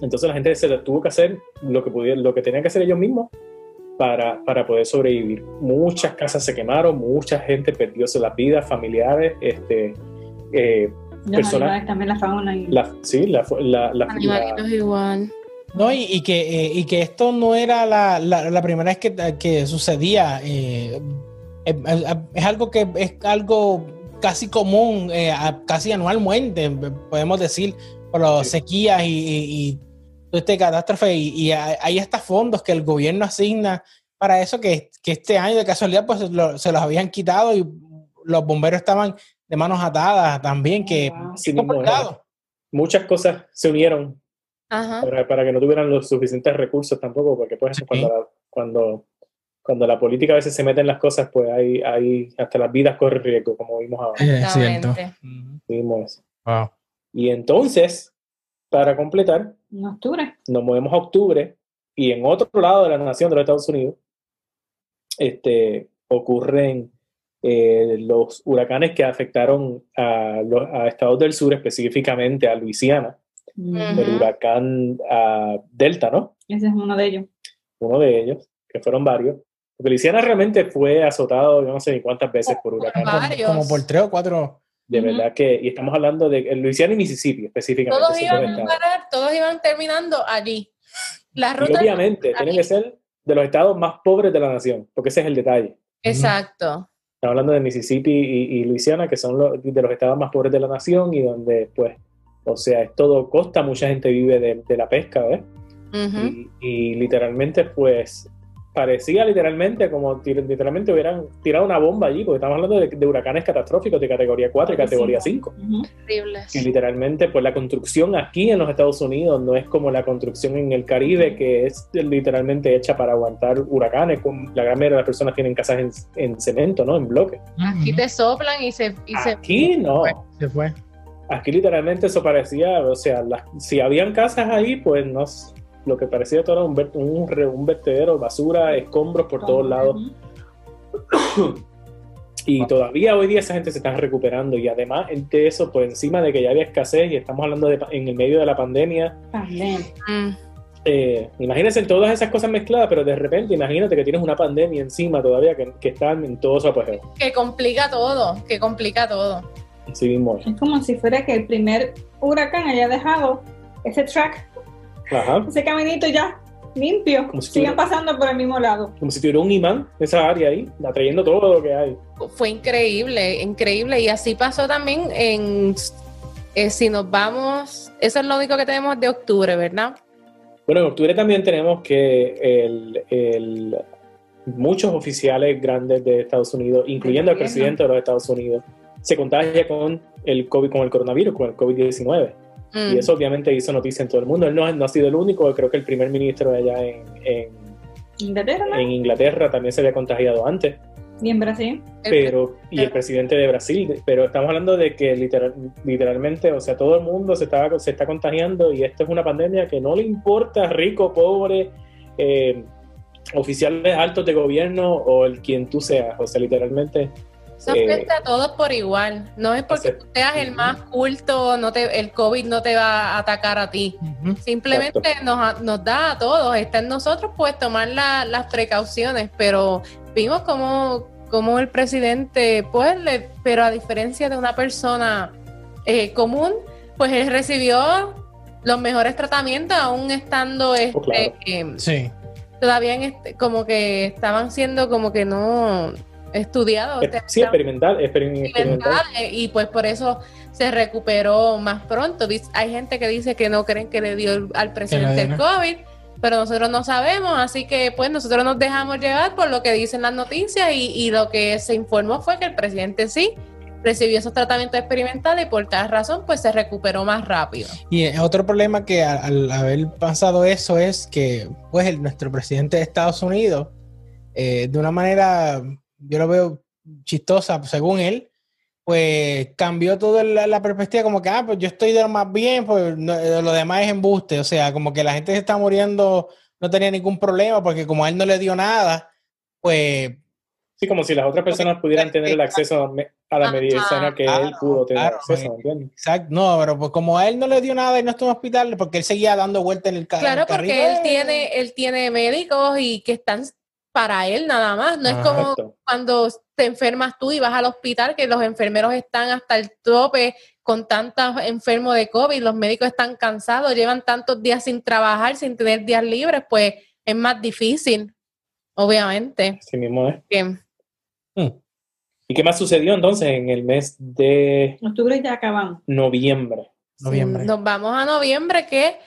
Entonces la gente se tuvo que hacer lo que pudieron, lo que tenían que hacer ellos mismos para, para poder sobrevivir. Muchas casas se quemaron, mucha gente perdió las vidas, familiares, este, eh, Los animales, también la fauna. Y... la, sí, la, la, la- Animalitos igual. No, y, y que, eh, y que esto no era la, la- la primera vez que, que sucedía. eh, es- es algo que es algo casi común, eh, casi anualmente, podemos decir, por las Sí. sequías y, y, y toda esta catástrofe. Y, y hay hasta fondos que el gobierno asigna para eso, que, que este año de casualidad pues lo- se los habían quitado y los bomberos estaban de manos atadas también, que Wow. Sí complicado. muchas cosas se unieron Ajá. para, para que no tuvieran los suficientes recursos tampoco, porque pues Sí. cuando, cuando la política a veces se mete en las cosas, pues hay, hay hasta las vidas corren riesgo, como vimos ahora. Es cierto. Vimos eso. Wow. Y entonces, para completar, En octubre. nos movemos a octubre y en otro lado de la nación de los Estados Unidos este, ocurren eh, los huracanes que afectaron a, los, a estados del sur, específicamente a Luisiana, el huracán ah, Delta, ¿no? Ese es uno de ellos. Uno de ellos, que fueron varios. Porque Luisiana realmente fue azotado, yo no sé ni cuántas veces por varios. Como por tres o cuatro. De verdad que, y estamos hablando de Luisiana y Mississippi específicamente. Todos iban a parar, todos iban terminando allí. La Y ruta. obviamente tienen que ser de los estados más pobres de la nación, porque ese es el detalle. Exacto. Estamos hablando de Mississippi y, y Luisiana, que son los, de los estados más pobres de la nación y donde, pues, o sea, es todo costa, mucha gente vive de, de la pesca, ¿ves? Y literalmente, pues, parecía literalmente como literalmente hubieran tirado una bomba allí, porque estamos hablando de, de huracanes catastróficos de categoría 4 y categoría 5. Ujú. Horribles. Y literalmente, pues la construcción aquí en los Estados Unidos no es como la construcción en el Caribe, que es literalmente hecha para aguantar huracanes. Con- La gran mayoría de las personas tienen casas en, en cemento, ¿no? En bloques. Aquí te soplan y se. Y se Aquí no. Se fue. Aquí literalmente eso parecía, o sea, las- si habían casas ahí, pues no lo que parecía todo era un, ver- un, un vertedero, basura, escombros por todos lados. *clears throat* Y todavía hoy día esa gente se está recuperando y además de eso, pues encima de que ya había escasez y estamos hablando de en el medio de la pandemia, Pandemia. Eh, imagínense todas esas cosas mezcladas, pero de repente imagínate que tienes una pandemia encima todavía que, que está en todo su apogeo. Que complica todo. Que complica todo. Así mismo. Es como si fuera que el primer huracán haya dejado ese track, Ajá. ese caminito ya limpio. Si Sigan tuviera- pasando por el mismo lado. Como si tuviera un imán en esa área ahí, atrayendo todo lo que hay. Fue increíble, increíble. Y así pasó también en. eh, si nos vamos. Eso es lo único que tenemos de octubre, ¿verdad? Bueno, en octubre también tenemos que el, el- muchos oficiales grandes de Estados Unidos, incluyendo al presidente de los Estados Unidos, se contagia con el COVID, con el coronavirus, con el COVID-19. Mm. Y eso obviamente hizo noticia en todo el mundo. Él no, no ha sido el único, creo que el primer ministro de allá en, en- Inglaterra, ¿no? en Inglaterra también se había contagiado antes, Y en Brasil. El- pero y el presidente de Brasil, pero estamos hablando de que literal- literalmente, o sea, todo el mundo se está, se está contagiando y esto es una pandemia que no le importa rico, pobre, eh, oficiales altos de gobierno o el quien tú seas, o sea, literalmente Eso eh, afecta a todos por igual. No es porque tú seas el más culto, no te, el COVID no te va a atacar a ti. Simplemente nos, nos da a todos. Está en nosotros pues tomar la- las precauciones, pero vimos como, como el presidente, pues, le- pero a diferencia de una persona eh, común, pues él recibió los mejores tratamientos, aún estando este, Oh, claro. eh, Sí. todavía en este- como que estaban siendo como que no estudiados. Eh, Sí, experimental, exper- experimental. experimentales, y pues por eso se recuperó más pronto. Hay gente que dice que no creen que le dio al presidente el. COVID, pero nosotros no sabemos, así que pues nosotros nos dejamos llevar por lo que dicen las noticias y, y lo que se informó fue que el presidente sí recibió esos tratamientos experimentales y por tal razón pues se recuperó más rápido. Y eh, otro problema que al, al haber pasado eso es que, pues, el- nuestro presidente de Estados Unidos, eh, de una manera, yo lo veo chistosa, según él, pues cambió toda la, la perspectiva, como que, ah, pues yo estoy de lo más bien, pues no- eh, lo demás es embuste. O sea, como que la gente se está muriendo, no tenía ningún problema, porque como a él no le dio nada, pues Sí, como si las otras personas pudieran tener el acceso a me- a la medicina que él Claro, pudo tener claro, acceso, sí. ¿me entiendes? Exacto, no, pero pues como a él no le dio nada y no estuvo en hospital, porque él seguía dando vueltas en el, ca- en Claro, el porque él ¡eh! tiene, él tiene médicos y que están para él nada más. No es como Exacto. cuando te enfermas tú y vas al hospital, que los enfermeros están hasta el tope con tantos enfermos de COVID, los médicos están cansados, llevan tantos días sin trabajar, sin tener días libres, pues es más difícil, obviamente. Así mismo es. Que, ¿Y qué más sucedió entonces en el mes de Octubre ya acabamos. noviembre? Noviembre. Nos vamos a noviembre que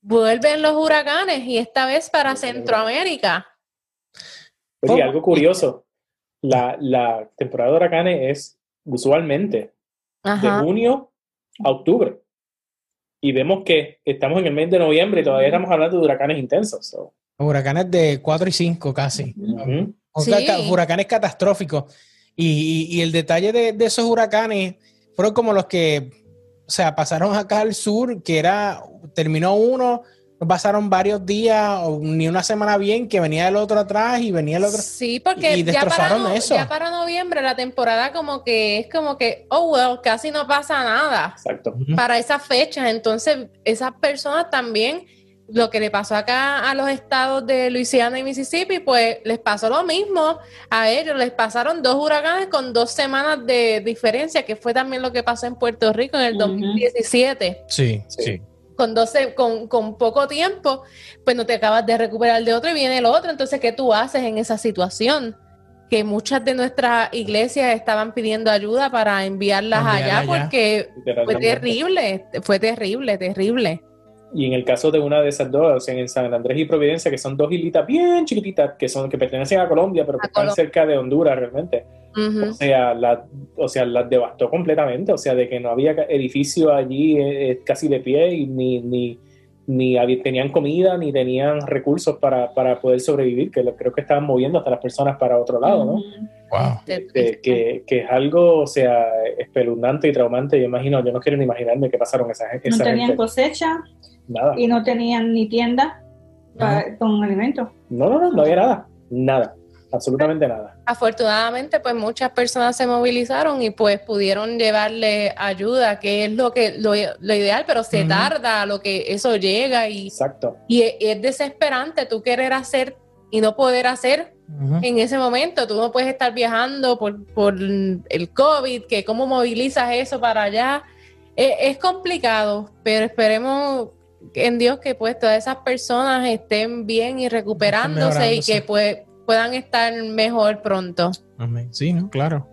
vuelven los huracanes y esta vez para Centroamérica. Oye, ¿Cómo? algo curioso, la, la temporada de huracanes es usualmente de Ajá. junio a octubre. Y vemos que estamos en el mes de noviembre y todavía estamos hablando de huracanes intensos. so, Huracanes de 4 y 5 casi. O Sí. ca- ca- Huracanes catastróficos. Y, y- y el detalle de, de esos huracanes fueron como los que, o sea, pasaron acá al sur, que era, terminó uno, no pasaron varios días o ni una semana bien, que venía el otro atrás y venía el otro. Sí, porque y ya, para destrozaron no- eso. ya para noviembre la temporada como que es como que, oh, well, casi no pasa nada Exacto. para esas fechas. Entonces, esas personas también, lo que le pasó acá a los estados de Luisiana y Mississippi, pues les pasó lo mismo a ellos. Les pasaron dos huracanes con dos semanas de diferencia, que fue también lo que pasó en Puerto Rico en el Ujú. 2017 Sí, Sí. sí. Con 12, con, con poco tiempo, pues no te acabas de recuperar de otro y viene el otro. Entonces, ¿qué tú haces en esa situación? Que muchas de nuestras iglesias estaban pidiendo ayuda para enviarlas Enviarla allá allá. porque fue terrible, fue terrible, terrible. Y en el caso de una de esas dos, o sea, en San Andrés y Providencia, que son dos islitas bien chiquititas, que son que pertenecen a Colombia, pero que A están Colombia. cerca de Honduras realmente. O sea, la, o sea, las devastó completamente. O sea, de que no había edificio allí eh, eh, casi de pie y ni, ni, ni había- tenían comida ni tenían recursos para, para poder sobrevivir, que lo- creo que estaban moviendo hasta las personas para otro lado, ¿no? Wow. Este, que, que es algo, o sea, espeluznante y traumante. Yo imagino, yo no quiero ni imaginarme qué pasaron esa, No tenían gente. cosecha Nada. y no tenían ni tienda con alimentos. No, no, no, no había nada. Nada. Absolutamente nada. Afortunadamente, pues muchas personas se movilizaron y pues pudieron llevarle ayuda, que es lo que lo, lo ideal, pero se Ujú. tarda a lo que eso llega y, Exacto. y es, es desesperante tú querer hacer y no poder hacer en ese momento. Tú no puedes estar viajando por, por el COVID, que cómo movilizas eso para allá. Es, es complicado, pero esperemos en Dios que pues todas esas personas estén bien y recuperándose y que pues, puedan estar mejor pronto. Amén. Sí, ¿no? Claro.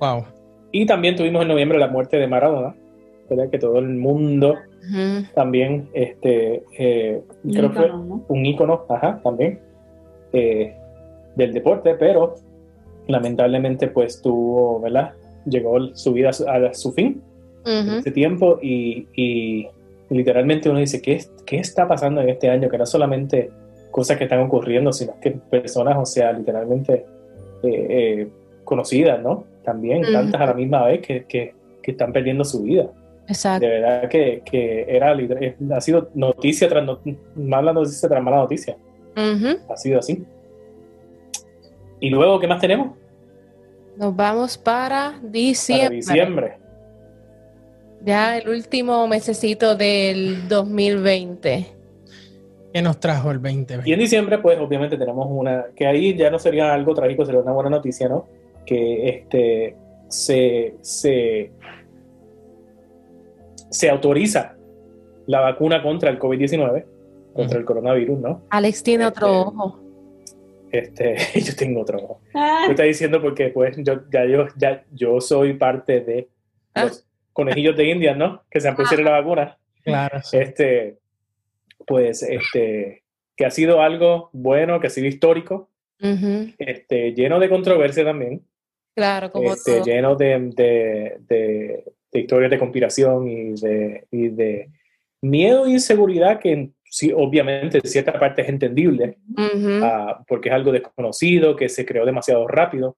Wow. Y también tuvimos en noviembre la muerte de Maradona, ¿verdad? Que todo el mundo también, este, eh, creo que fue un ícono, ajá, también, eh, del deporte, pero lamentablemente pues tuvo, ¿verdad? Llegó su vida a su, fin en Ujú. ese tiempo y, y literalmente uno dice, ¿qué, es- ¿qué está pasando en este año? Que no solamente cosas que están ocurriendo, sino que personas, o sea, literalmente eh, eh, conocidas, ¿no? También, tantas a la misma vez que, que- que están perdiendo su vida. Exacto. De verdad que, que era, eh, ha sido noticia tras not- mala noticia tras mala noticia. Ha sido así. Y luego, ¿qué más tenemos? Nos vamos para Para diciembre. Ya el último mesecito del 2020. ¿Qué nos trajo el Y 2020? en diciembre, pues obviamente tenemos una, que ahí ya no sería algo trágico, sería una buena noticia, ¿no? Que este se, se, se autoriza la vacuna contra el COVID-19, contra el coronavirus, ¿no? Alex tiene Este, otro ojo. Este, *laughs* yo tengo otro ojo. Ah, Tú estás diciendo porque pues yo, ya yo, ya, yo soy parte de Ah. los conejillos de India, ¿no? Que se han puesto la vacuna. Claro. sí. Este, pues, este, que ha sido algo bueno, que ha sido histórico, Ujú, este, lleno de controversia también, Claro, como este, todo. lleno de, de, de- de historias de conspiración y de, y de miedo e inseguridad que sí, obviamente en cierta parte es entendible, Ujú, ah, porque es algo desconocido, que se creó demasiado rápido.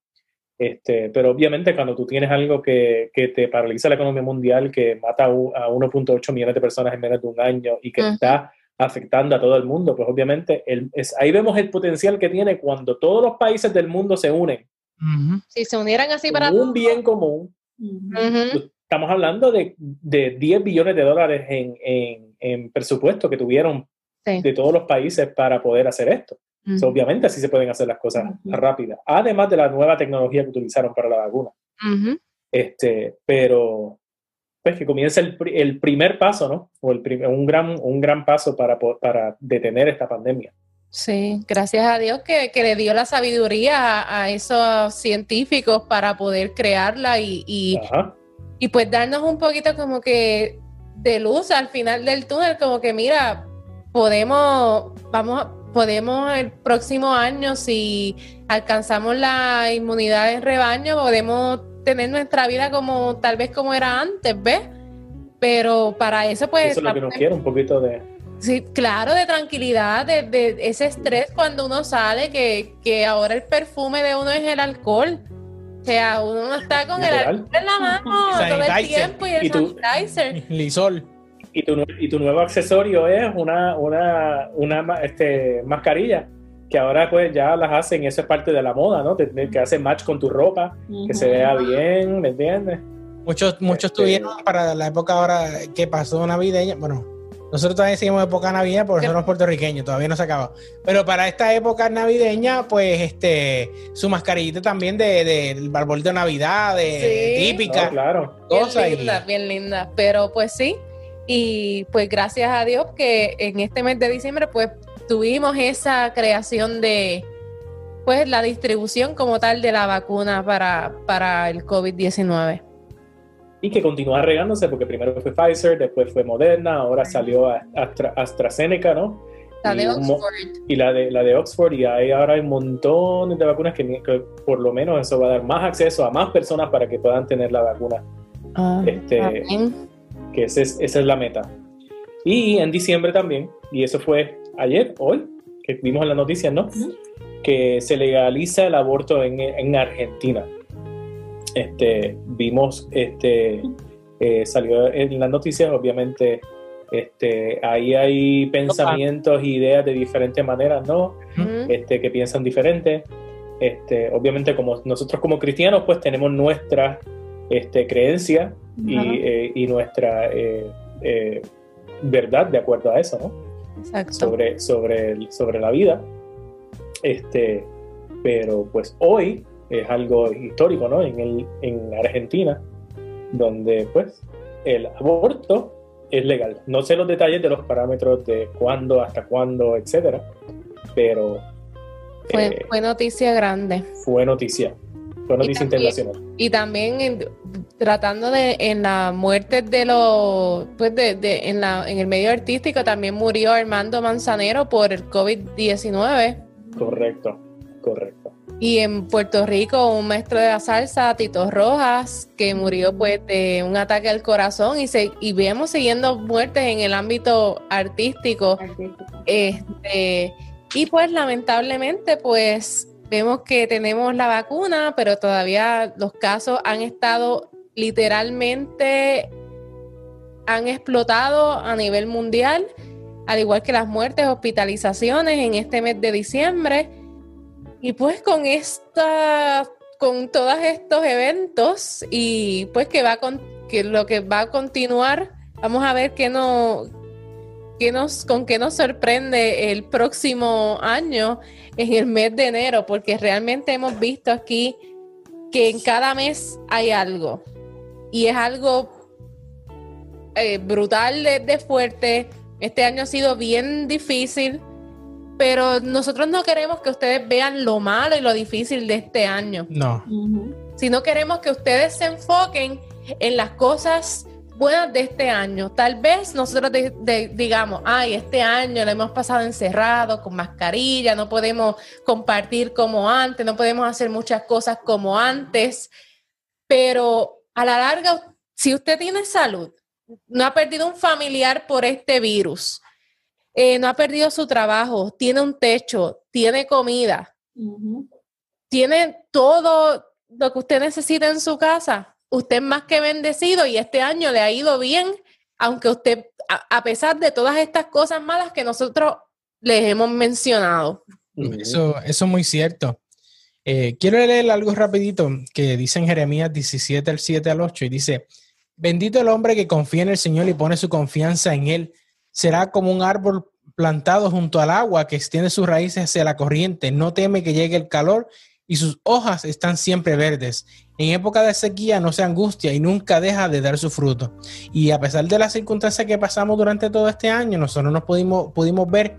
Este, pero obviamente cuando tú tienes algo que, que te paraliza la economía mundial, que mata a u- a 1.8 millones de personas en menos de un año y que Ujú. está afectando a todo el mundo, pues obviamente el, es, ahí vemos el potencial que tiene cuando todos los países del mundo se unen Ujú. Si se unieran así para un bien común. ujú. Ujú, Estamos hablando de, de 10 billones de dólares en, en, en presupuesto que tuvieron sí, de todos los países para poder hacer esto. So, obviamente así se pueden hacer las cosas Ujú. rápidas, además de la nueva tecnología que utilizaron para la vacuna. ujú. Este, pero pues que comienza el, el primer paso, ¿no? O el prim- un, gran, un gran paso para, para detener esta pandemia. Sí, gracias a Dios que, que le dio la sabiduría a, a esos científicos para poder crearla y, y, y pues darnos un poquito como que de luz al final del túnel, como que mira, podemos, vamos, a- podemos el próximo año, si alcanzamos la inmunidad de rebaño, podemos tener nuestra vida como tal vez como era antes, ¿ves? Pero para eso pues... Eso es lo que nos quiere, un poquito de... Sí, claro, de tranquilidad, de, de ese estrés cuando uno sale, que, que ahora el perfume de uno es el alcohol. O sea, uno no está con el alcohol en la mano todo el tiempo y el Y sanitizer. Lisol. Y tu, y tu nuevo accesorio es una, una, una este, mascarilla, que ahora pues ya las hacen, eso es parte de la moda, ¿no? Te- te- que hace match con tu ropa, que se vea bien, ¿me entiendes? Muchos, muchos Este- tuvieron para la época ahora que pasó navideña. Bueno, nosotros todavía seguimos época navideña porque somos puertorriqueños, todavía no se acaba. Pero para esta época navideña, pues este, su mascarillita también de, del árbol de Navidad, de Sí. típica. No, claro. Bien y- linda, bien linda. Pero pues sí, y pues gracias a Dios que en este mes de diciembre pues tuvimos esa creación de pues la distribución como tal de la vacuna para, para el COVID-19. Y que continúa regándose, porque primero fue Pfizer, después fue Moderna, ahora salió Astra- AstraZeneca, ¿no? La de Oxford. y la de, la de Oxford, y hay, ahora hay un montón de vacunas que, por lo menos eso va a dar más acceso a más personas para que puedan tener la vacuna, Este- Amén. Que ese es- esa es la meta. Y en diciembre también, y eso fue ayer, hoy, que vimos en las noticias, ¿no? Ujú. Que se legaliza el aborto en, en Argentina. Este, vimos, este, eh, salió en las noticias, obviamente, este, ahí hay pensamientos, ideas de diferentes maneras, ¿no? Ujú. este, que piensan diferente. Este, obviamente, como nosotros como cristianos, pues tenemos nuestra este, creencia y, eh, y nuestra eh, eh, verdad de acuerdo a eso, ¿no? Exacto. Sobre, sobre, el- sobre la vida. Este, pero pues hoy es algo histórico, ¿no? En, el, en Argentina, donde pues el aborto es legal. No sé los detalles de los parámetros de cuándo, hasta cuándo, etcétera, pero Fue, eh, fue noticia grande. fue noticia. Noticia internacional. Y también en- tratando de en la muerte de los pues de, de- en la en el medio artístico también murió Armando Manzanero por el COVID-19 Correcto, correcto. y en Puerto Rico un maestro de la salsa Tito Rojas que murió pues de un ataque al corazón y se y vemos siguiendo muertes en el ámbito artístico Artístico. este, y pues lamentablemente pues vemos que tenemos la vacuna, pero todavía los casos han estado literalmente, han explotado a nivel mundial, al igual que las muertes, hospitalizaciones en este mes de diciembre. Y pues con esta, con todos estos eventos y pues que va con, que lo que va a continuar, vamos a ver qué no, qué nos, con qué nos sorprende el próximo año en el mes de enero, porque realmente hemos visto aquí que en cada mes hay algo. Y es algo eh, brutal de, de fuerte. Este año ha sido bien difícil, pero nosotros no queremos que ustedes vean lo malo y lo difícil de este año, No. Sino queremos que ustedes se enfoquen en las cosas buenas de este año. Tal vez nosotros de- de- digamos, ay, este año lo hemos pasado encerrado, con mascarilla, no podemos compartir como antes, no podemos hacer muchas cosas como antes, pero a la larga, si usted tiene salud, no ha perdido un familiar por este virus, eh, no ha perdido su trabajo, tiene un techo, tiene comida, tiene todo lo que usted necesita en su casa. Usted es más que bendecido y este año le ha ido bien, aunque usted, a, a pesar de todas estas cosas malas que nosotros les hemos mencionado. Eso, eso es muy cierto. Eh, quiero leer algo rapidito que dice en Jeremías 17, al 7 al 8, y dice, bendito el hombre que confía en el Señor y pone su confianza en Él. Será como un árbol plantado junto al agua que extiende sus raíces hacia la corriente. No teme que llegue el calor y sus hojas están siempre verdes. En época de sequía no se angustia y nunca deja de dar su fruto. Y a pesar de las circunstancias que pasamos durante todo este año, nosotros nos pudimos, pudimos ver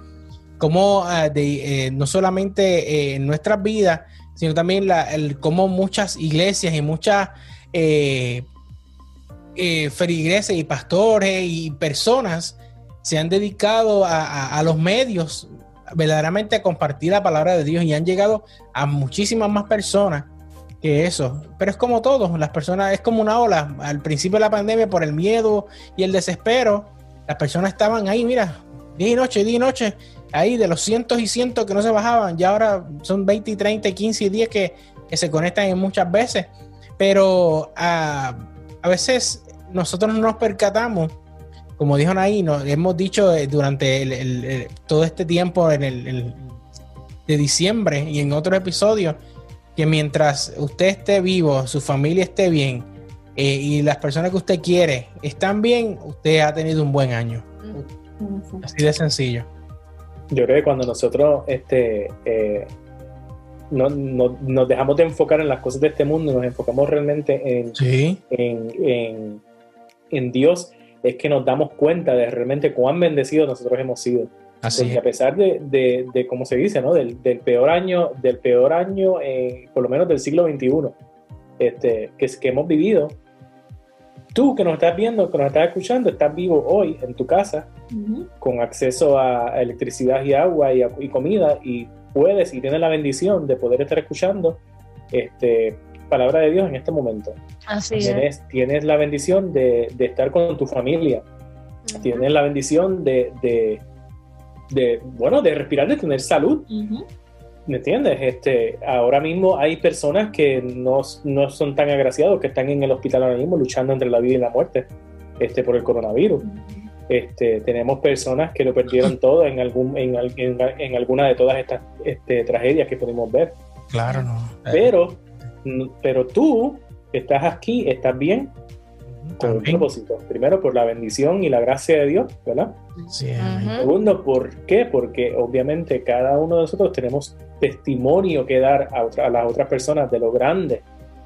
cómo ah, eh, no solamente eh, en nuestras vidas, sino también la, cómo muchas iglesias y muchas eh, eh, feligreses y pastores y personas se han dedicado a los medios verdaderamente a compartir la palabra de Dios y han llegado a muchísimas más personas que eso. Pero es como todo, las personas, es como una ola. Al principio de la pandemia, por el miedo y el desespero, las personas estaban ahí, mira, día y noche, día y noche, ahí de los cientos y cientos que no se bajaban, ya ahora son 20 y 30, y 15 y 10 que, que se conectan en muchas veces. Pero ah, a veces nosotros no nos percatamos, como dijo ahí, nos hemos dicho eh, durante el- el- el- todo este tiempo en el, el- de diciembre y en otros episodios, que mientras usted esté vivo, su familia esté bien eh, y las personas que usted quiere están bien, usted ha tenido un buen año. Así de sencillo. Yo creo que cuando nosotros este, eh, no, no- nos dejamos de enfocar en las cosas de este mundo, nos enfocamos realmente en, Sí, en, en- en Dios, es que nos damos cuenta de realmente cuán bendecidos nosotros hemos sido. así Porque a pesar de, de, de como se dice, ¿no? Del, del peor año, del peor año, eh, por lo menos del siglo XXI, este, que, que hemos vivido, tú que nos estás viendo, que nos estás escuchando, estás vivo hoy en tu casa, con acceso a electricidad y agua y, a- y comida, y puedes y tienes la bendición de poder estar escuchando este, palabra de Dios en este momento. Así Tienes, tienes la bendición de, de estar con tu familia, tienes la bendición de, de, de, bueno, de respirar, de tener salud. ¿Me entiendes? Este, ahora mismo hay personas que no, no son tan agraciados, que están en el hospital ahora mismo luchando entre la vida y la muerte este, por el coronavirus. Este, tenemos personas que lo perdieron todo en, algún, en, en- en alguna de todas estas este, tragedias que pudimos ver. claro, no. Eh, Pero, pero tú estás aquí, estás bien, con un propósito. Primero, por la bendición y la gracia de Dios, ¿verdad? Sí. Segundo, ¿por qué? Porque obviamente cada uno de nosotros tenemos testimonio que dar a, otra- a las otras personas de lo grande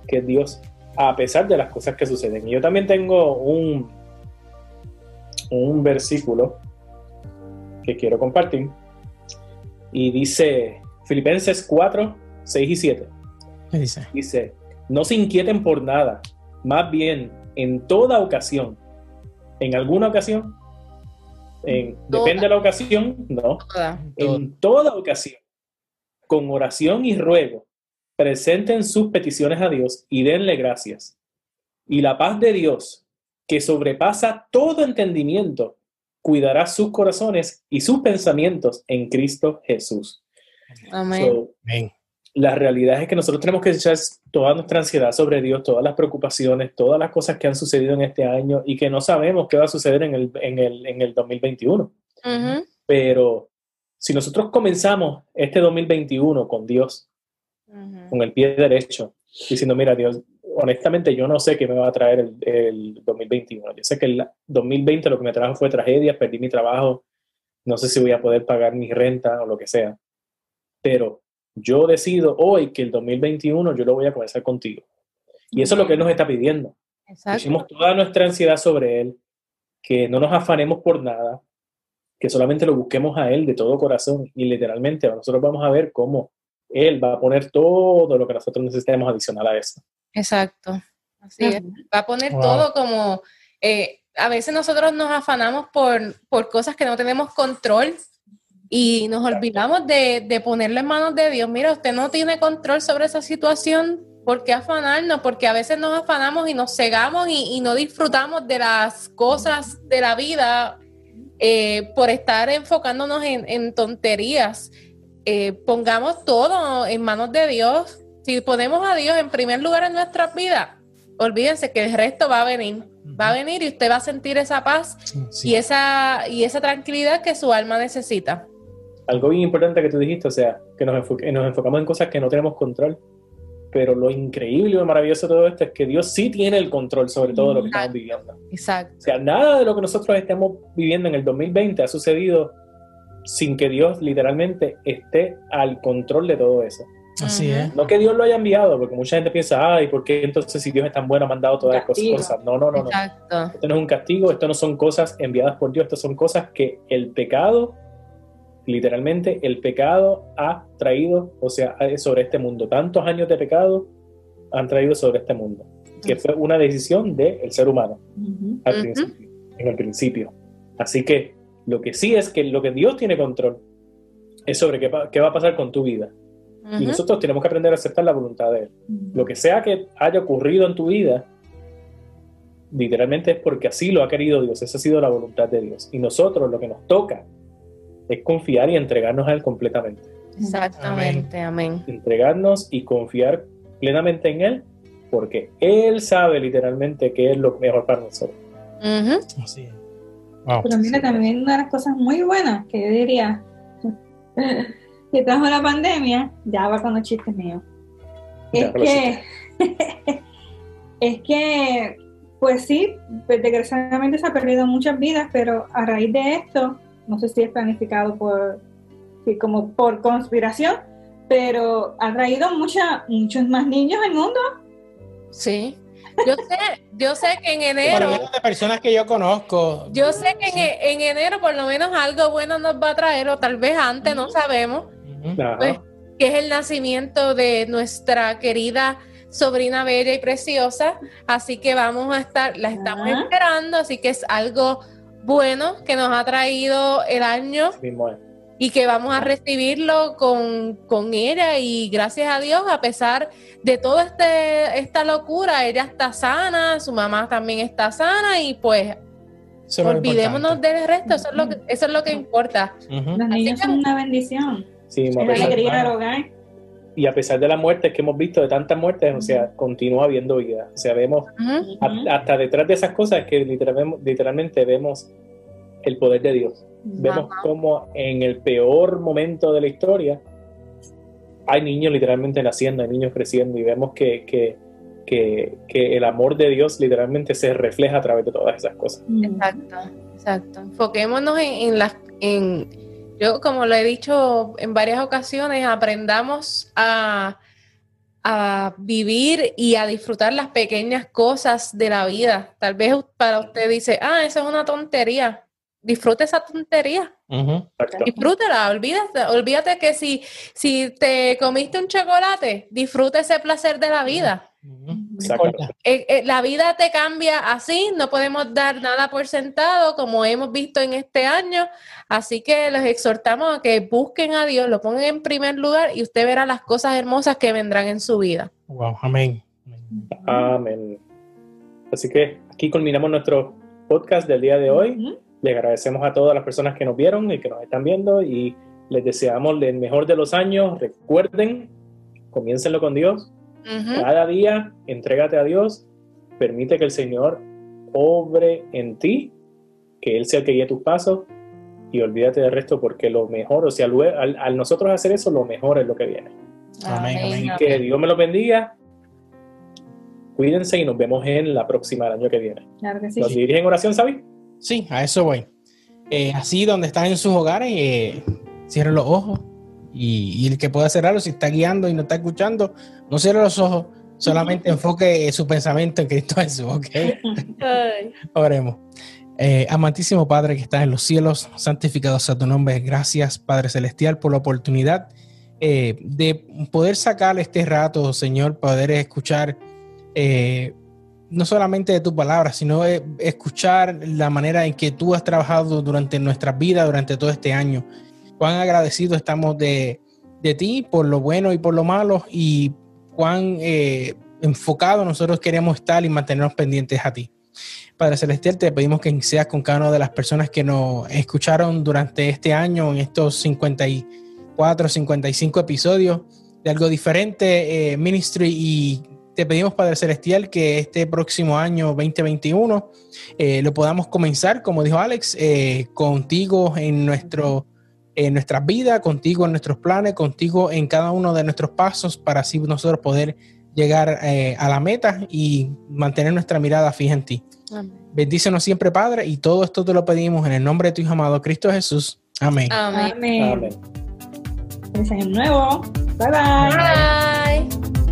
que es Dios, a pesar de las cosas que suceden. Y yo también tengo un, un versículo que quiero compartir. Y dice Filipenses 4, 6 y 7. ¿Qué dice? Dice, no se inquieten por nada, más bien en toda ocasión, en alguna ocasión, en, depende de la ocasión, no, Toda. en toda ocasión, con oración y ruego, presenten sus peticiones a Dios y denle gracias. Y la paz de Dios, que sobrepasa todo entendimiento, cuidará sus corazones y sus pensamientos en Cristo Jesús. Amén. So, Amén. La realidad es que nosotros tenemos que echar toda nuestra ansiedad sobre Dios, todas las preocupaciones, todas las cosas que han sucedido en este año y que no sabemos qué va a suceder en el, en el, en el 2021. Ujú. Pero si nosotros comenzamos este 2021 con Dios, con el pie derecho, diciendo, mira Dios, honestamente yo no sé qué me va a traer el, el 2021. Yo sé que el 2020 lo que me trajo fue tragedia, perdí mi trabajo, no sé si voy a poder pagar mi renta o lo que sea. Pero yo decido hoy que el 2021 yo lo voy a comenzar contigo. Y eso es lo que Él nos está pidiendo. Exacto. Pusimos toda nuestra ansiedad sobre Él, que no nos afanemos por nada, que solamente lo busquemos a Él de todo corazón y literalmente nosotros vamos a ver cómo Él va a poner todo lo que nosotros necesitemos adicional a eso. Exacto. Así es. Va a poner todo como... Eh, a veces nosotros nos afanamos por, por cosas que no tenemos control y nos olvidamos de, de ponerle en manos de Dios. Mira, usted no tiene control sobre esa situación, ¿por qué afanarnos? Porque a veces nos afanamos y nos cegamos y, no disfrutamos de las cosas de la vida eh, por estar enfocándonos en, tonterías. Eh, pongamos todo en manos de Dios. Si ponemos a Dios en primer lugar en nuestras vidas, olvídense que el resto va a venir. Va a venir y usted va a sentir esa paz y, esa, y esa tranquilidad que su alma necesita. Algo bien importante que tú dijiste, o sea, que nos, nos enfocamos en cosas que no tenemos control pero lo increíble y lo maravilloso de todo esto es que Dios sí tiene el control sobre todo lo que estamos viviendo. Exacto. O sea, nada de lo que nosotros estemos viviendo en el 2020 ha sucedido sin que Dios literalmente esté al control de todo eso. Así es. No que Dios lo haya enviado, porque mucha gente piensa, ay, ¿por qué entonces si Dios es tan bueno ha mandado todas estas cosas? No, no, no, no. Esto no es un castigo, esto no son cosas enviadas por Dios, esto son cosas que el pecado literalmente el pecado ha traído, o sea, sobre este mundo. Tantos años de pecado han traído sobre este mundo, que fue una decisión del ser humano al principio, en el principio. Así que lo que sí es que lo que Dios tiene control es sobre qué, qué va a pasar con tu vida. Y nosotros tenemos que aprender a aceptar la voluntad de Él. Lo que sea que haya ocurrido en tu vida, literalmente es porque así lo ha querido Dios, esa ha sido la voluntad de Dios. Y nosotros lo que nos toca es confiar y entregarnos a Él completamente. Exactamente, amén. Entregarnos y confiar plenamente en Él, porque Él sabe literalmente qué es lo mejor para nosotros. Así es. Pero mira, también una de las cosas muy buenas que yo diría *laughs* que trajo la pandemia, ya va con los chistes míos, es que, *laughs* es que, pues sí, desgraciadamente se ha perdido muchas vidas, pero a raíz de esto, no sé si es planificado por, como por conspiración, pero ha traído mucha, muchos más niños al mundo. Sí. Yo sé, yo sé que en enero. Por de personas que yo conozco. Yo sé que en, enero por lo menos algo bueno nos va a traer, o tal vez antes, no sabemos. Pues, que es el nacimiento de nuestra querida sobrina bella y preciosa. Así que vamos a estar, la estamos esperando, así que es algo bueno que nos ha traído el año y que vamos a recibirlo con, ella y gracias a Dios, a pesar de toda este, esta locura, ella está sana, su mamá también está sana y pues olvidémonos del resto, eso es lo que, eso es lo que importa. Los niños son una bendición. Sí, es alegría del hogar y a pesar de las muertes que hemos visto, de tantas muertes, o sea, continúa habiendo vida. O sea, vemos, hasta detrás de esas cosas que literalmente, vemos el poder de Dios. Vemos como en el peor momento de la historia hay niños literalmente naciendo, hay niños creciendo y vemos que, que, que, el amor de Dios literalmente se refleja a través de todas esas cosas. Exacto, exacto. Enfoquémonos en, en las... En, yo, como lo he dicho en varias ocasiones, aprendamos a, vivir y a disfrutar las pequeñas cosas de la vida. Tal vez para usted dice, ah, eso es una tontería. Disfrute esa tontería. Disfrútela, olvídate, olvídate que si, si te comiste un chocolate, disfrute ese placer de la vida. Eh, eh, la vida te cambia así, no podemos dar nada por sentado como hemos visto en este año, así que los exhortamos a que busquen a Dios, lo pongan en primer lugar y usted verá las cosas hermosas que vendrán en su vida. Wow, amén. Amén. Así que aquí culminamos nuestro podcast del día de hoy. Les agradecemos a todas las personas que nos vieron y que nos están viendo y les deseamos el mejor de los años. Recuerden, comiéncenlo con Dios cada día, entrégate a Dios, permite que el Señor obre en ti, que Él sea el que guíe tus pasos y olvídate del resto porque lo mejor, o sea, al, nosotros hacer eso, lo mejor es lo que viene. Amén. que Dios me lo bendiga. Cuídense y nos vemos en la próxima, el año que viene. Claro que sí. ¿Nos dirigen en oración, Sabi? Sí, a eso voy. Eh, así donde están en sus hogares, eh, cierren los ojos y, el que pueda cerrarlo, si está guiando y no está escuchando, no cierre los ojos, solamente enfoque su pensamiento en Cristo Jesús, ¿ok? Oremos. Eh, amantísimo Padre que estás en los cielos, santificado sea tu nombre. Gracias, Padre Celestial, por la oportunidad eh, de poder sacar este rato, Señor, poder escuchar eh, no solamente de tu palabra, sino escuchar la manera en que tú has trabajado durante nuestra vida, durante todo este año. Cuán agradecidos estamos de, de ti por lo bueno y por lo malo y cuán enfocados nosotros queremos estar y mantenernos pendientes a ti. Padre Celestial, te pedimos que seas con cada una de las personas que nos escucharon durante este año, en estos 54, 55 episodios de algo diferente, eh, Ministry, y te pedimos, Padre Celestial, que este próximo año 2021 eh, lo podamos comenzar, como dijo Alex, eh, contigo en nuestro en nuestra vida, contigo en nuestros planes, contigo en cada uno de nuestros pasos, para así nosotros poder llegar a la meta y mantener nuestra mirada fija en ti. Bendícenos siempre, Padre, y todo esto te lo pedimos en el nombre de tu Hijo amado Cristo Jesús. Amén. Amén. Amén. Año nuevo. bye. Bye.